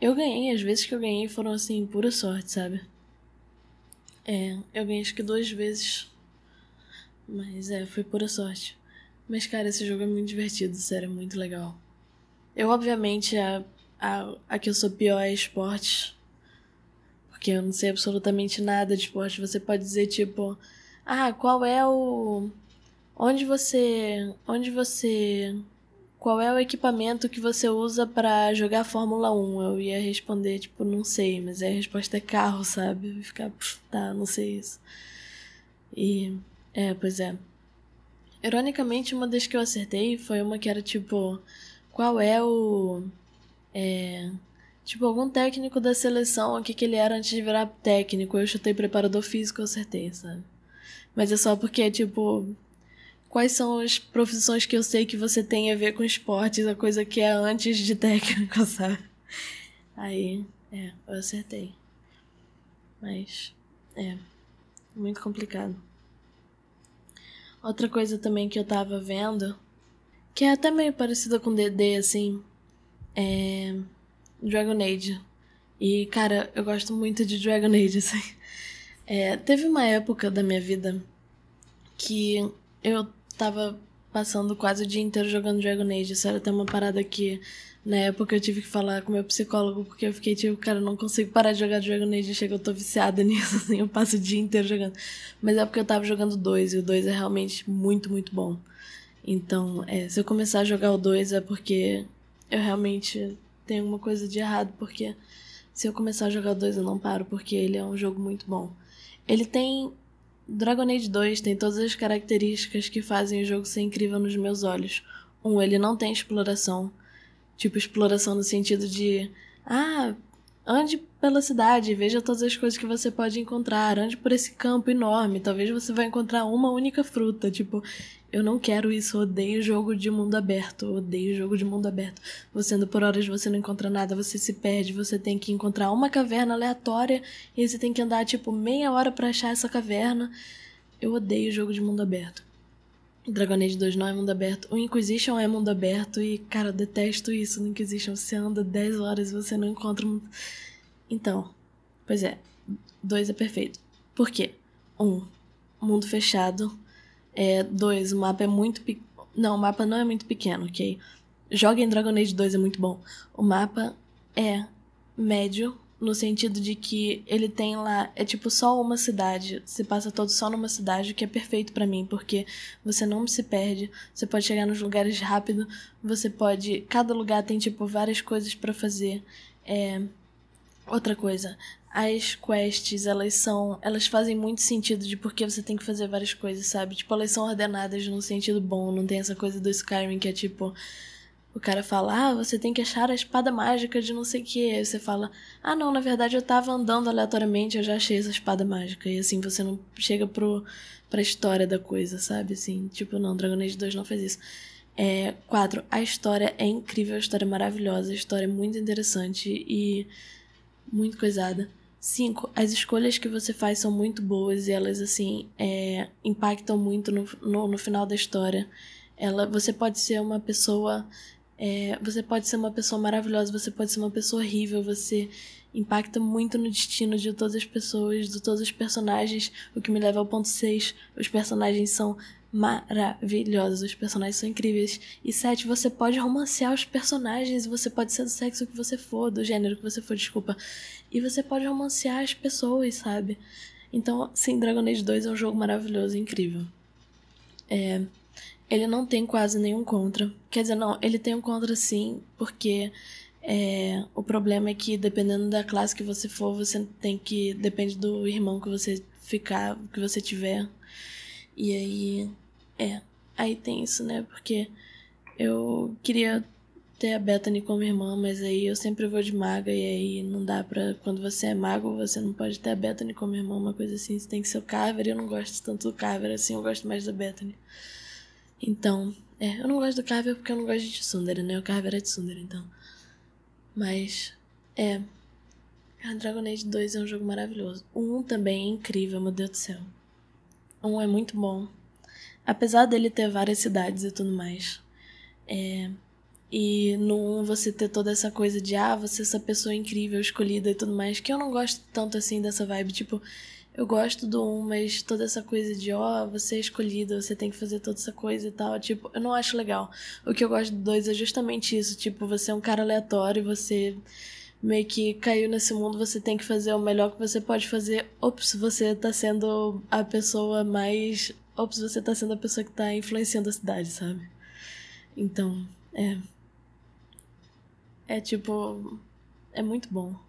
Eu ganhei, as vezes que eu ganhei foram assim, pura sorte, sabe? É, eu ganhei acho que duas vezes. Mas é, foi pura sorte. Mas, cara, esse jogo é muito divertido, sério, é muito legal. Eu, obviamente, a, a, a que eu sou pior é esportes. Porque eu não sei absolutamente nada de esporte. Você pode dizer, tipo, ah, qual é o. Onde você. Onde você. Qual é o equipamento que você usa para jogar Fórmula 1? Eu ia responder, tipo, não sei, mas a resposta é carro, sabe? Eu ia ficar, tá, não sei isso. E. É, pois é. Ironicamente, uma das que eu acertei foi uma que era tipo: qual é o. É. Tipo, algum técnico da seleção, o que, que ele era antes de virar técnico. Eu chutei preparador físico, eu acertei, sabe? Mas é só porque, tipo, quais são as profissões que eu sei que você tem a ver com esportes, a coisa que é antes de técnico, sabe? Aí, é, eu acertei. Mas, é, muito complicado. Outra coisa também que eu tava vendo, que é até meio parecida com DD, assim, é Dragon Age. E, cara, eu gosto muito de Dragon Age, assim. É, teve uma época da minha vida que eu tava passando quase o dia inteiro jogando Dragon Age. Isso era até uma parada que na época eu tive que falar com meu psicólogo, porque eu fiquei tipo, cara, eu não consigo parar de jogar Dragon Age, chega, eu tô viciada nisso, assim, eu passo o dia inteiro jogando. Mas é porque eu tava jogando dois, e o dois é realmente muito, muito bom. Então, é, se eu começar a jogar o dois é porque eu realmente tenho alguma coisa de errado, porque se eu começar a jogar o dois eu não paro, porque ele é um jogo muito bom. Ele tem. Dragon Age 2 tem todas as características que fazem o jogo ser incrível nos meus olhos. Um, ele não tem exploração. Tipo, exploração no sentido de. Ah, ande pela cidade, veja todas as coisas que você pode encontrar, ande por esse campo enorme, talvez você vai encontrar uma única fruta. Tipo, eu não quero isso, odeio jogo de mundo aberto, odeio jogo de mundo aberto. Você anda por horas, você não encontra nada, você se perde, você tem que encontrar uma caverna aleatória e você tem que andar tipo meia hora para achar essa caverna. Eu odeio jogo de mundo aberto. Dragon Age 2 não é mundo aberto. O Inquisition é mundo aberto e, cara, eu detesto isso no Inquisition. Você anda 10 horas e você não encontra. Um... Então, pois é, 2 é perfeito. Por quê? 1. Um, mundo fechado. É, dois, o mapa é muito pe... Não, o mapa não é muito pequeno, ok? Joga em Dragon Age 2 é muito bom. O mapa é médio, no sentido de que ele tem lá, é tipo só uma cidade, você passa todo só numa cidade, o que é perfeito para mim, porque você não se perde, você pode chegar nos lugares rápido, você pode, cada lugar tem tipo várias coisas para fazer. É outra coisa, as quests, elas são, elas fazem muito sentido de porque você tem que fazer várias coisas, sabe? Tipo, elas são ordenadas num sentido bom, não tem essa coisa do Skyrim que é tipo o cara fala, ah, você tem que achar a espada mágica de não sei o que. Aí você fala, ah, não, na verdade eu tava andando aleatoriamente, eu já achei essa espada mágica. E assim, você não chega pro, pra história da coisa, sabe? Assim, tipo, não, Dragon Age 2 não fez isso. É, quatro, a história é incrível, a história é maravilhosa, a história é muito interessante e muito coisada. Cinco, as escolhas que você faz são muito boas e elas, assim, é, impactam muito no, no, no final da história. Ela, você pode ser uma pessoa é, você pode ser uma pessoa maravilhosa, você pode ser uma pessoa horrível, você impacta muito no destino de todas as pessoas, de todos os personagens, o que me leva ao ponto 6. Os personagens são maravilhosos, os personagens são incríveis. E 7, você pode romancear os personagens, você pode ser do sexo que você for, do gênero que você for, desculpa. E você pode romancear as pessoas, sabe? Então, sim, Dragon Age 2 é um jogo maravilhoso, incrível. É, ele não tem quase nenhum contra. Quer dizer, não, ele tem um contra sim, porque é, o problema é que dependendo da classe que você for, você tem que. Depende do irmão que você ficar, que você tiver. E aí. É. Aí tem isso, né? Porque eu queria ter a Bethany como irmã, mas aí eu sempre vou de maga e aí não dá pra. Quando você é mago, você não pode ter a Bethany como irmã, uma coisa assim. Você tem que ser o Carver. Eu não gosto tanto do Carver assim, eu gosto mais da Bethany. Então, é, eu não gosto do Carver porque eu não gosto de Tsundere, né? O Carver é de Tsundere, então. Mas, é. Dragon Age 2 é um jogo maravilhoso. O 1 também é incrível, meu Deus do céu. O 1 é muito bom. Apesar dele ter várias cidades e tudo mais. É, E no 1 você ter toda essa coisa de, ah, você é essa pessoa incrível, escolhida e tudo mais, que eu não gosto tanto assim dessa vibe. Tipo, eu gosto do 1, mas toda essa coisa de, ó, oh, você é escolhida, você tem que fazer toda essa coisa e tal, tipo, eu não acho legal. O que eu gosto do 2 é justamente isso, tipo, você é um cara aleatório, você meio que caiu nesse mundo, você tem que fazer o melhor que você pode fazer. Ops, você tá sendo a pessoa mais. Ops, você tá sendo a pessoa que tá influenciando a cidade, sabe? Então, é. É tipo. É muito bom.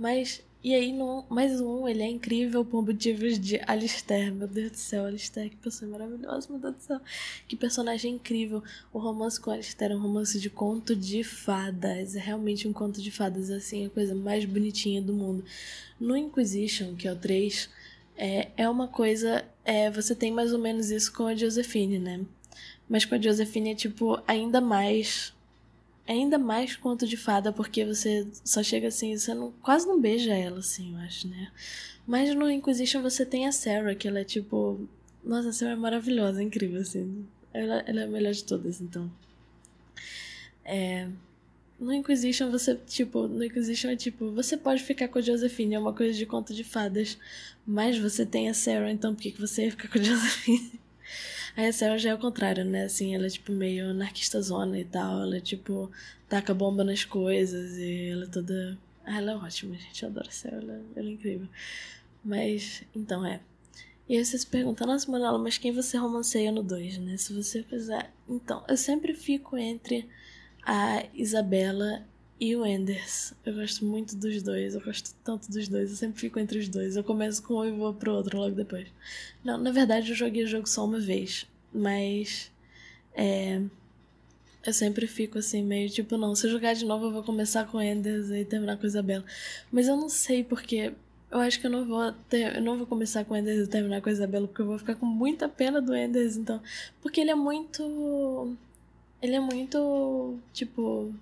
Mas. E aí, no, mais um, ele é incrível por motivos de Alistair. Meu Deus do céu, Alistair, que pessoa maravilhosa, meu Deus do céu. Que personagem incrível. O romance com Alistair é um romance de conto de fadas. É realmente um conto de fadas, assim, a coisa mais bonitinha do mundo. No Inquisition, que é o 3, é, é uma coisa. É, você tem mais ou menos isso com a Josephine, né? Mas com a Josephine é, tipo, ainda mais é ainda mais conto de fada, porque você só chega assim, você não, quase não beija ela, assim, eu acho, né? Mas no Inquisition você tem a Sarah, que ela é tipo. Nossa, a Sarah é maravilhosa, é incrível, assim. Ela, ela é a melhor de todas, então. É. No Inquisition você, tipo, no Inquisition é tipo, você pode ficar com a Josephine, é uma coisa de conto de fadas, mas você tem a Sarah, então por que, que você ia ficar com a Josephine? Aí a Sarah já é o contrário, né? Assim, ela é tipo meio anarquista zona e tal. Ela tipo taca bomba nas coisas e ela é toda. Ah, ela é ótima, gente. Eu adoro a Sarah, ela, ela é incrível. Mas, então é. E aí você se pergunta, nossa, Manela, mas quem você romanceia no 2, né? Se você fizer. Então, eu sempre fico entre a Isabela e o Enders. Eu gosto muito dos dois, eu gosto tanto dos dois, eu sempre fico entre os dois. Eu começo com um e vou pro outro logo depois. Não, na verdade eu joguei o jogo só uma vez, mas. É. Eu sempre fico assim, meio tipo, não, se eu jogar de novo eu vou começar com Enders e terminar com Isabela. Mas eu não sei porque. Eu acho que eu não vou ter, eu não vou começar com Enders e terminar com Isabela, porque eu vou ficar com muita pena do Enders, então. Porque ele é muito. Ele é muito. Tipo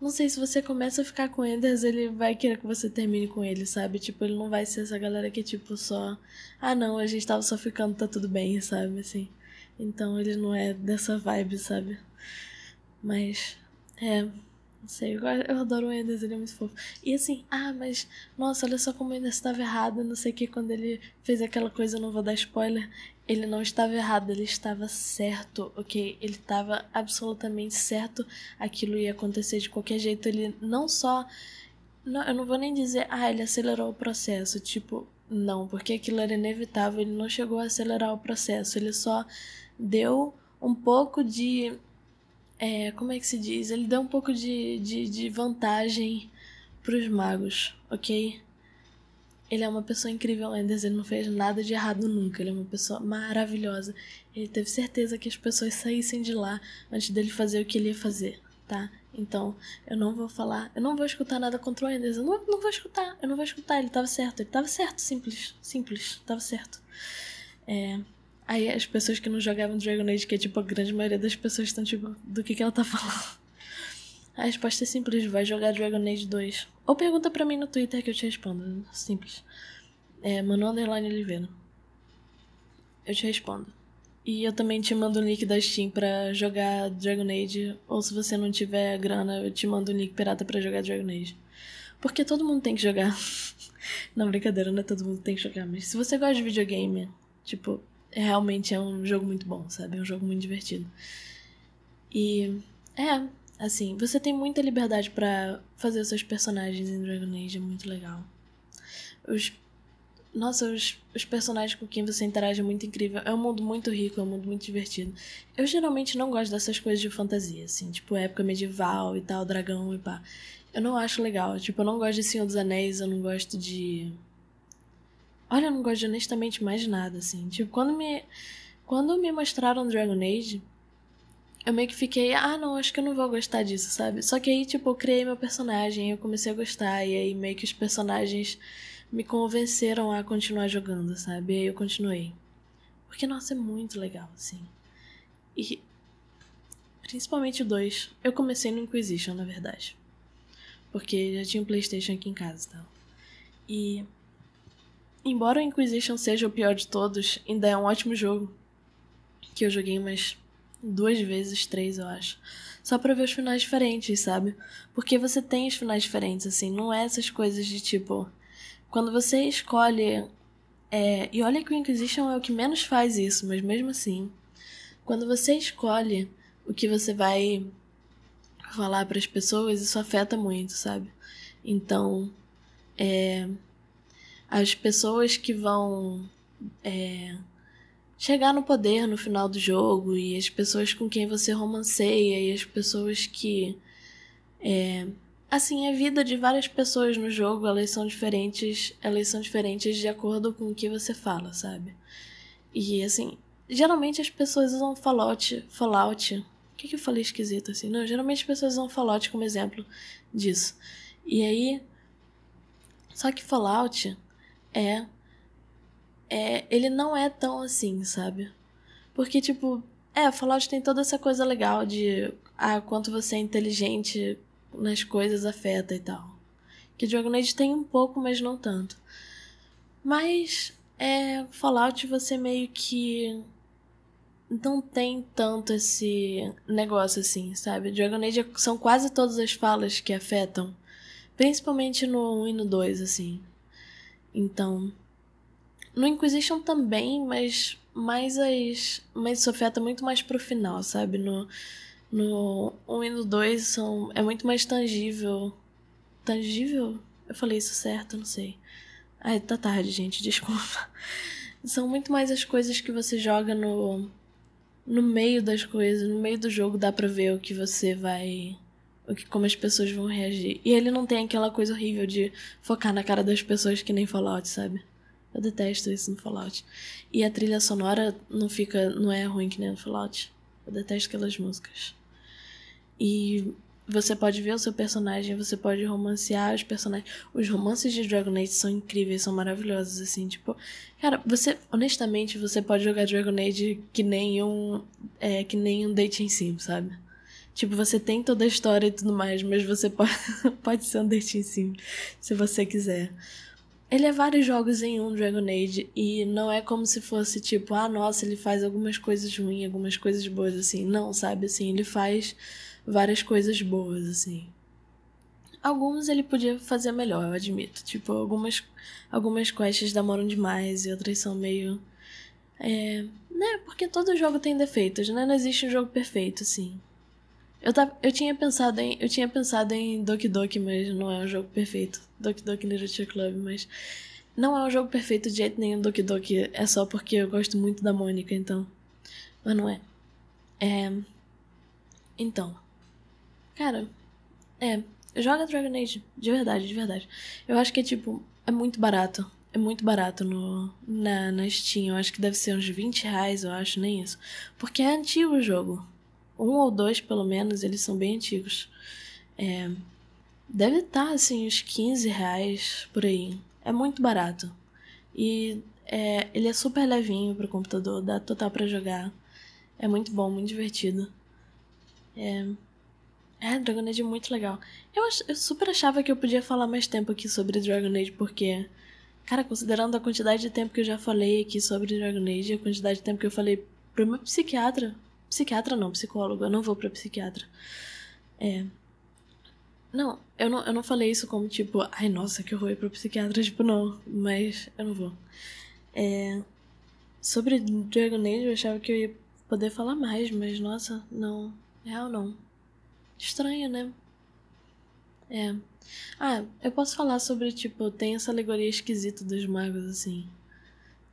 não sei se você começa a ficar com Enders, ele vai querer que você termine com ele, sabe? Tipo, ele não vai ser essa galera que, tipo, só. Ah, não, a gente tava só ficando, tá tudo bem, sabe? Assim. Então ele não é dessa vibe, sabe? Mas. É. Não sei, eu, adoro o Enders, ele é muito fofo. E assim, ah, mas, nossa, olha só como o Enders estava errado, não sei o que, quando ele fez aquela coisa, eu não vou dar spoiler ele não estava errado, ele estava certo, ok? Ele estava absolutamente certo, aquilo ia acontecer de qualquer jeito. Ele não só. Não, eu não vou nem dizer, ah, ele acelerou o processo. Tipo, não, porque aquilo era inevitável, ele não chegou a acelerar o processo, ele só deu um pouco de. É, como é que se diz? Ele deu um pouco de, de, de vantagem para os magos, ok? Ele é uma pessoa incrível, Anders. Ele não fez nada de errado nunca. Ele é uma pessoa maravilhosa. Ele teve certeza que as pessoas saíssem de lá antes dele fazer o que ele ia fazer, tá? Então, eu não vou falar, eu não vou escutar nada contra o Anders. Eu não, não vou escutar, eu não vou escutar. Ele tava certo, ele tava certo, simples, simples, tava certo. É. Aí as pessoas que não jogavam Dragon Age, que é tipo a grande maioria das pessoas estão tipo, do que que ela tá falando? A resposta é simples, vai jogar Dragon Age 2. Ou pergunta pra mim no Twitter que eu te respondo. Simples. É Manu Underline Oliveira. Eu te respondo. E eu também te mando o link da Steam pra jogar Dragon Age. Ou se você não tiver grana, eu te mando o link pirata pra jogar Dragon Age. Porque todo mundo tem que jogar. não, brincadeira, não é todo mundo tem que jogar. Mas se você gosta de videogame, tipo, realmente é um jogo muito bom, sabe? É um jogo muito divertido. E. É, Assim, você tem muita liberdade para fazer os seus personagens em Dragon Age, é muito legal. Os nossa, os, os personagens com quem você interage é muito incrível. É um mundo muito rico, é um mundo muito divertido. Eu geralmente não gosto dessas coisas de fantasia, assim, tipo época medieval e tal, dragão e pá. Eu não acho legal. Tipo, eu não gosto de Senhor dos Anéis, eu não gosto de. Olha, eu não gosto de honestamente mais nada, assim. Tipo, quando me. Quando me mostraram Dragon Age, eu meio que fiquei, ah, não, acho que eu não vou gostar disso, sabe? Só que aí, tipo, eu criei meu personagem, eu comecei a gostar, e aí meio que os personagens me convenceram a continuar jogando, sabe? E aí eu continuei. Porque, nossa, é muito legal, assim. E. Principalmente o 2. Eu comecei no Inquisition, na verdade. Porque já tinha um PlayStation aqui em casa e tal. E. Embora o Inquisition seja o pior de todos, ainda é um ótimo jogo. Que eu joguei umas duas vezes, três, eu acho. só pra ver os finais diferentes, sabe? Porque você tem os finais diferentes, assim, não é essas coisas de tipo. Quando você escolhe. É, e olha que o Inquisition é o que menos faz isso, mas mesmo assim. Quando você escolhe o que você vai falar para as pessoas, isso afeta muito, sabe? Então, é, as pessoas que vão é, chegar no poder no final do jogo e as pessoas com quem você romanceia e as pessoas que é, assim a vida de várias pessoas no jogo elas são diferentes elas são diferentes de acordo com o que você fala sabe? E assim geralmente as pessoas usam Fallout Fallout. O que, que eu falei esquisito assim? Não geralmente as pessoas usam Fallout como exemplo disso. E aí só que Fallout é é, ele não é tão assim, sabe? Porque, tipo, é, Fallout tem toda essa coisa legal de ah, quanto você é inteligente nas coisas afeta e tal. Que Dragon Age tem um pouco, mas não tanto. Mas é, Fallout você meio que não tem tanto esse negócio assim, sabe? Dragon Age são quase todas as falas que afetam. Principalmente no 1 e no 2, assim. Então, no Inquisition também, mas mais as. Mas isso afeta muito mais pro final, sabe? No, no 1 e no 2 são, é muito mais tangível. Tangível? Eu falei isso certo, não sei. Ai, tá tarde, gente, desculpa. São muito mais as coisas que você joga no. No meio das coisas, no meio do jogo dá pra ver o que você vai. O que, como as pessoas vão reagir. E ele não tem aquela coisa horrível de focar na cara das pessoas que nem Fallout, sabe? Eu detesto isso no Fallout. E a trilha sonora não fica. não é ruim que nem no Fallout. Eu detesto aquelas músicas. E você pode ver o seu personagem, você pode romancear os personagens. Os romances de Dragon Age são incríveis, são maravilhosos, assim, tipo. Cara, você. Honestamente, você pode jogar Dragon Age que nem um. É, que nem um dating sim, sabe? Tipo, você tem toda a história e tudo mais, mas você pode, pode ser um dating sim, se você quiser. Ele é vários jogos em um Dragon Age e não é como se fosse tipo, ah, nossa, ele faz algumas coisas ruins, algumas coisas boas assim. Não, sabe assim, ele faz várias coisas boas assim. Alguns ele podia fazer melhor, eu admito. Tipo, algumas algumas quests demoram demais e outras são meio é, né, porque todo jogo tem defeitos, né? Não existe um jogo perfeito assim. Eu, tava, eu tinha pensado em eu tinha pensado em Doki Doki, mas não é um jogo perfeito. Doki Doki Literature Club, mas não é um jogo perfeito de jeito nenhum Doki Doki, é só porque eu gosto muito da Mônica, então. Mas não é. É. Então. Cara, é. Joga Dragon Age, de verdade, de verdade. Eu acho que é tipo, é muito barato. É muito barato no, na, na Steam. Eu acho que deve ser uns 20 reais, eu acho, nem isso. Porque é antigo o jogo um ou dois, pelo menos, eles são bem antigos. É, deve estar, assim, uns 15 reais por aí. É muito barato. E é, ele é super levinho pro computador, dá total para jogar. É muito bom, muito divertido. É, é, Dragon Age é muito legal. Eu, eu super achava que eu podia falar mais tempo aqui sobre Dragon Age, porque, cara, considerando a quantidade de tempo que eu já falei aqui sobre Dragon Age, a quantidade de tempo que eu falei pro meu psiquiatra Psiquiatra não, psicólogo. Eu não vou pra psiquiatra. É. Não, eu não, eu não falei isso como tipo, ai nossa, que horror ir pro psiquiatra, tipo, não. Mas eu não vou. É. Sobre Dragon Age, eu achava que eu ia poder falar mais, mas nossa, não. Real não. Estranho, né? É. Ah, eu posso falar sobre, tipo, tem essa alegoria esquisita dos magos, assim.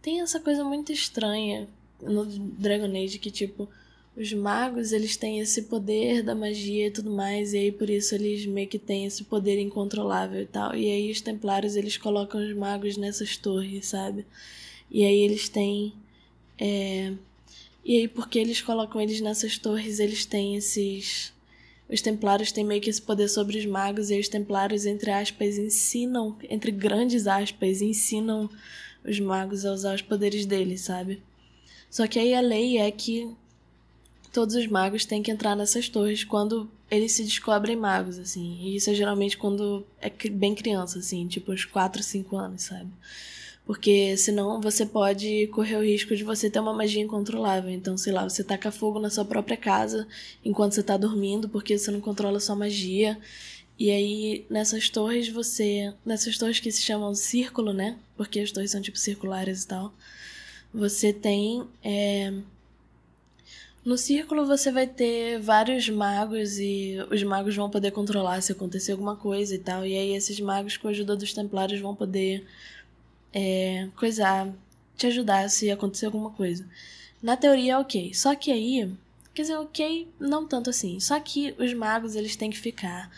Tem essa coisa muito estranha no Dragon Age que, tipo, os magos, eles têm esse poder da magia e tudo mais, e aí por isso eles meio que têm esse poder incontrolável e tal. E aí os templários, eles colocam os magos nessas torres, sabe? E aí eles têm... É... E aí porque eles colocam eles nessas torres, eles têm esses... Os templários têm meio que esse poder sobre os magos, e os templários, entre aspas, ensinam, entre grandes aspas, ensinam os magos a usar os poderes deles, sabe? Só que aí a lei é que todos os magos têm que entrar nessas torres quando eles se descobrem magos, assim. E isso é geralmente quando é bem criança, assim, tipo uns 4, 5 anos, sabe? Porque senão você pode correr o risco de você ter uma magia incontrolável. Então, sei lá, você taca fogo na sua própria casa enquanto você tá dormindo, porque você não controla sua magia. E aí, nessas torres, você. Nessas torres que se chamam círculo, né? Porque as torres são tipo circulares e tal. Você tem. É... No círculo você vai ter vários magos e os magos vão poder controlar se acontecer alguma coisa e tal. E aí esses magos, com a ajuda dos templários, vão poder é, coisar, te ajudar se acontecer alguma coisa. Na teoria é ok. Só que aí, quer dizer, ok, não tanto assim. Só que os magos eles têm que ficar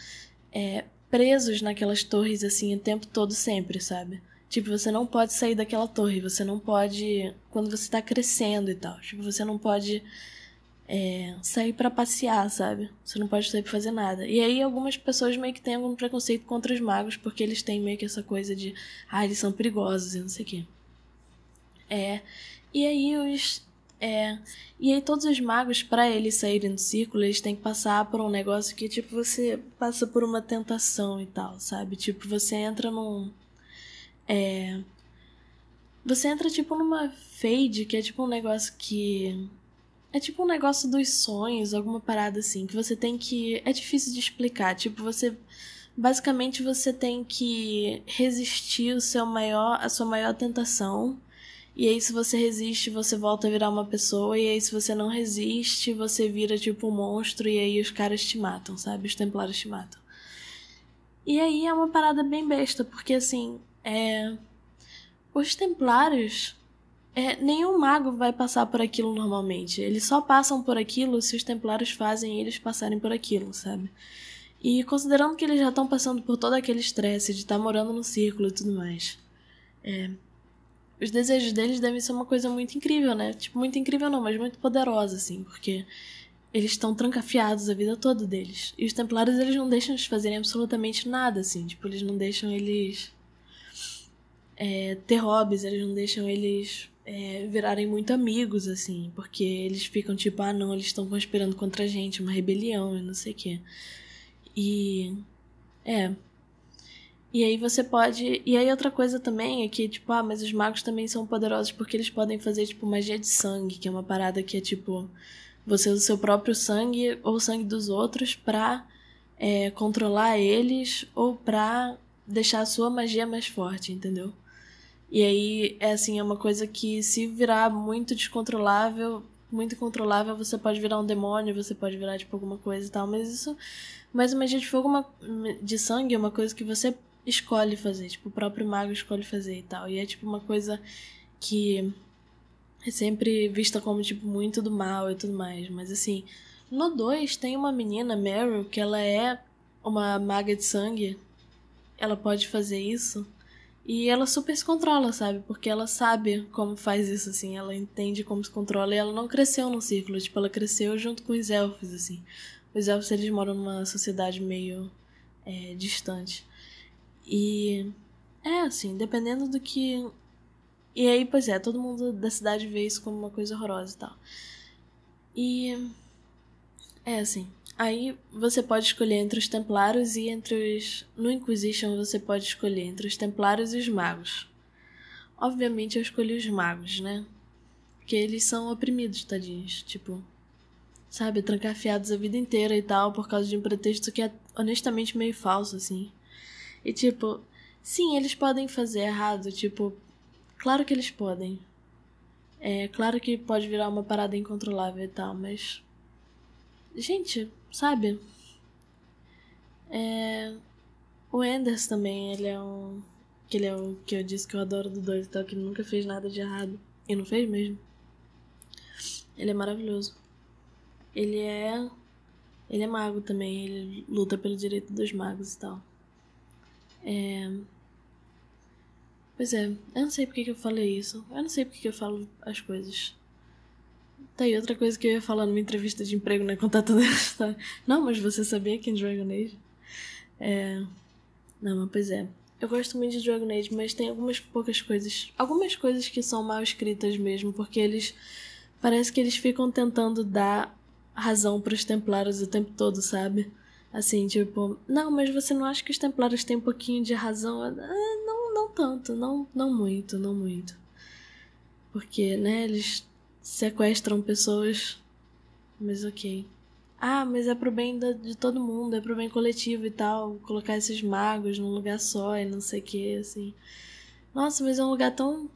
é, presos naquelas torres assim o tempo todo sempre, sabe? Tipo, você não pode sair daquela torre, você não pode. Quando você tá crescendo e tal. Tipo, você não pode é, sair para passear, sabe? Você não pode sair pra fazer nada. E aí algumas pessoas meio que têm algum preconceito contra os magos, porque eles têm meio que essa coisa de, ah, eles são perigosos e não sei o quê. É. E aí os. É. E aí todos os magos, para eles saírem do círculo, eles têm que passar por um negócio que, tipo, você passa por uma tentação e tal, sabe? Tipo, você entra num. É. Você entra, tipo, numa fade, que é tipo um negócio que é tipo um negócio dos sonhos, alguma parada assim, que você tem que. É difícil de explicar. Tipo, você. Basicamente você tem que resistir o seu maior, a sua maior tentação. E aí, se você resiste, você volta a virar uma pessoa. E aí, se você não resiste, você vira tipo um monstro. E aí, os caras te matam, sabe? Os templários te matam. E aí é uma parada bem besta, porque assim. É... Os templários é, nenhum mago vai passar por aquilo normalmente. Eles só passam por aquilo se os templários fazem eles passarem por aquilo, sabe? E considerando que eles já estão passando por todo aquele estresse de estar tá morando no círculo e tudo mais, é, os desejos deles devem ser uma coisa muito incrível, né? Tipo, muito incrível não, mas muito poderosa, assim, porque eles estão trancafiados a vida toda deles. E os templários, eles não deixam eles fazerem absolutamente nada, assim. Tipo, eles não deixam eles é, ter hobbies, eles não deixam eles é, virarem muito amigos, assim, porque eles ficam tipo, ah, não, eles estão conspirando contra a gente, uma rebelião e não sei o quê. E. É. E aí você pode. E aí outra coisa também é que, tipo, ah, mas os magos também são poderosos porque eles podem fazer, tipo, magia de sangue, que é uma parada que é tipo. Você usa o seu próprio sangue ou o sangue dos outros pra é, controlar eles ou pra deixar a sua magia mais forte, entendeu? E aí, é assim, é uma coisa que se virar muito descontrolável, muito controlável, você pode virar um demônio, você pode virar, tipo, alguma coisa e tal. Mas isso. Mas a magia de fogo uma, de sangue é uma coisa que você escolhe fazer. Tipo, o próprio mago escolhe fazer e tal. E é, tipo, uma coisa que é sempre vista como, tipo, muito do mal e tudo mais. Mas, assim, no 2 tem uma menina, Meryl, que ela é uma maga de sangue. Ela pode fazer isso. E ela super se controla, sabe? Porque ela sabe como faz isso, assim. Ela entende como se controla e ela não cresceu no círculo. Tipo, ela cresceu junto com os elfos, assim. Os elfos, eles moram numa sociedade meio é, distante. E... É, assim, dependendo do que... E aí, pois é, todo mundo da cidade vê isso como uma coisa horrorosa e tal. E... É, assim, Aí você pode escolher entre os templários e entre os. No Inquisition você pode escolher entre os templários e os magos. Obviamente eu escolhi os magos, né? Porque eles são oprimidos, tadinhos. Tipo, sabe, trancafiados a vida inteira e tal, por causa de um pretexto que é honestamente meio falso, assim. E tipo, sim, eles podem fazer errado, tipo, claro que eles podem. É claro que pode virar uma parada incontrolável e tal, mas. Gente, sabe? É... O Enders também, ele é um. Que ele é o que eu disse que eu adoro do dois e tal, que ele nunca fez nada de errado. E não fez mesmo. Ele é maravilhoso. Ele é. Ele é mago também, ele luta pelo direito dos magos e tal. É. Pois é, eu não sei porque que eu falei isso. Eu não sei porque que eu falo as coisas. Tá aí outra coisa que eu ia falar numa entrevista de emprego, né? Contar toda essa história. Não, mas você sabia que em Dragon Age? É. Não, mas pois é. Eu gosto muito de Dragon Age, mas tem algumas poucas coisas. Algumas coisas que são mal escritas mesmo, porque eles. Parece que eles ficam tentando dar razão para os Templários o tempo todo, sabe? Assim, tipo, não, mas você não acha que os Templários têm um pouquinho de razão? Ah, não, não tanto, não, não muito, não muito. Porque, né, eles sequestram pessoas, mas ok. Ah, mas é pro bem de todo mundo, é pro bem coletivo e tal, colocar esses magos num lugar só e não sei o que, assim. Nossa, mas é um lugar tão.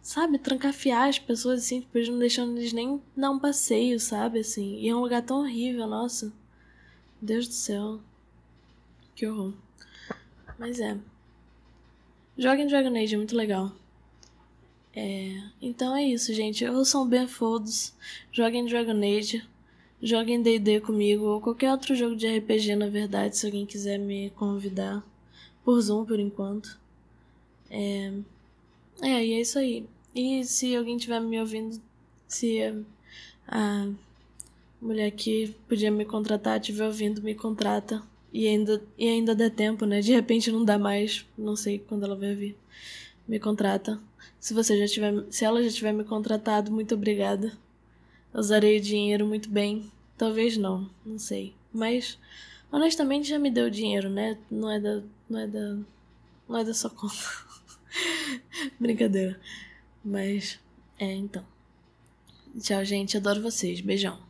Sabe, trancafiar as pessoas assim, depois não deixando eles nem dar um passeio, sabe, assim. E é um lugar tão horrível, nossa. Deus do céu. Que horror. Mas é. Joguem Dragon Age, é muito legal. É, então é isso, gente. Eu sou o Ben Folds. Joguem Dragon Age. Joguem D&D comigo ou qualquer outro jogo de RPG, na verdade, se alguém quiser me convidar. Por Zoom, por enquanto. É, é e é isso aí. E se alguém estiver me ouvindo, se a mulher que podia me contratar estiver ouvindo, me contrata. E ainda, e ainda der tempo, né? De repente não dá mais, não sei quando ela vai vir. Me contrata. Se você já tiver, se ela já tiver me contratado, muito obrigada. Usarei o dinheiro muito bem. Talvez não, não sei. Mas honestamente já me deu dinheiro, né? Não é da, não é da, não é da sua conta. Brincadeira. Mas é então. Tchau, gente. Adoro vocês. Beijão.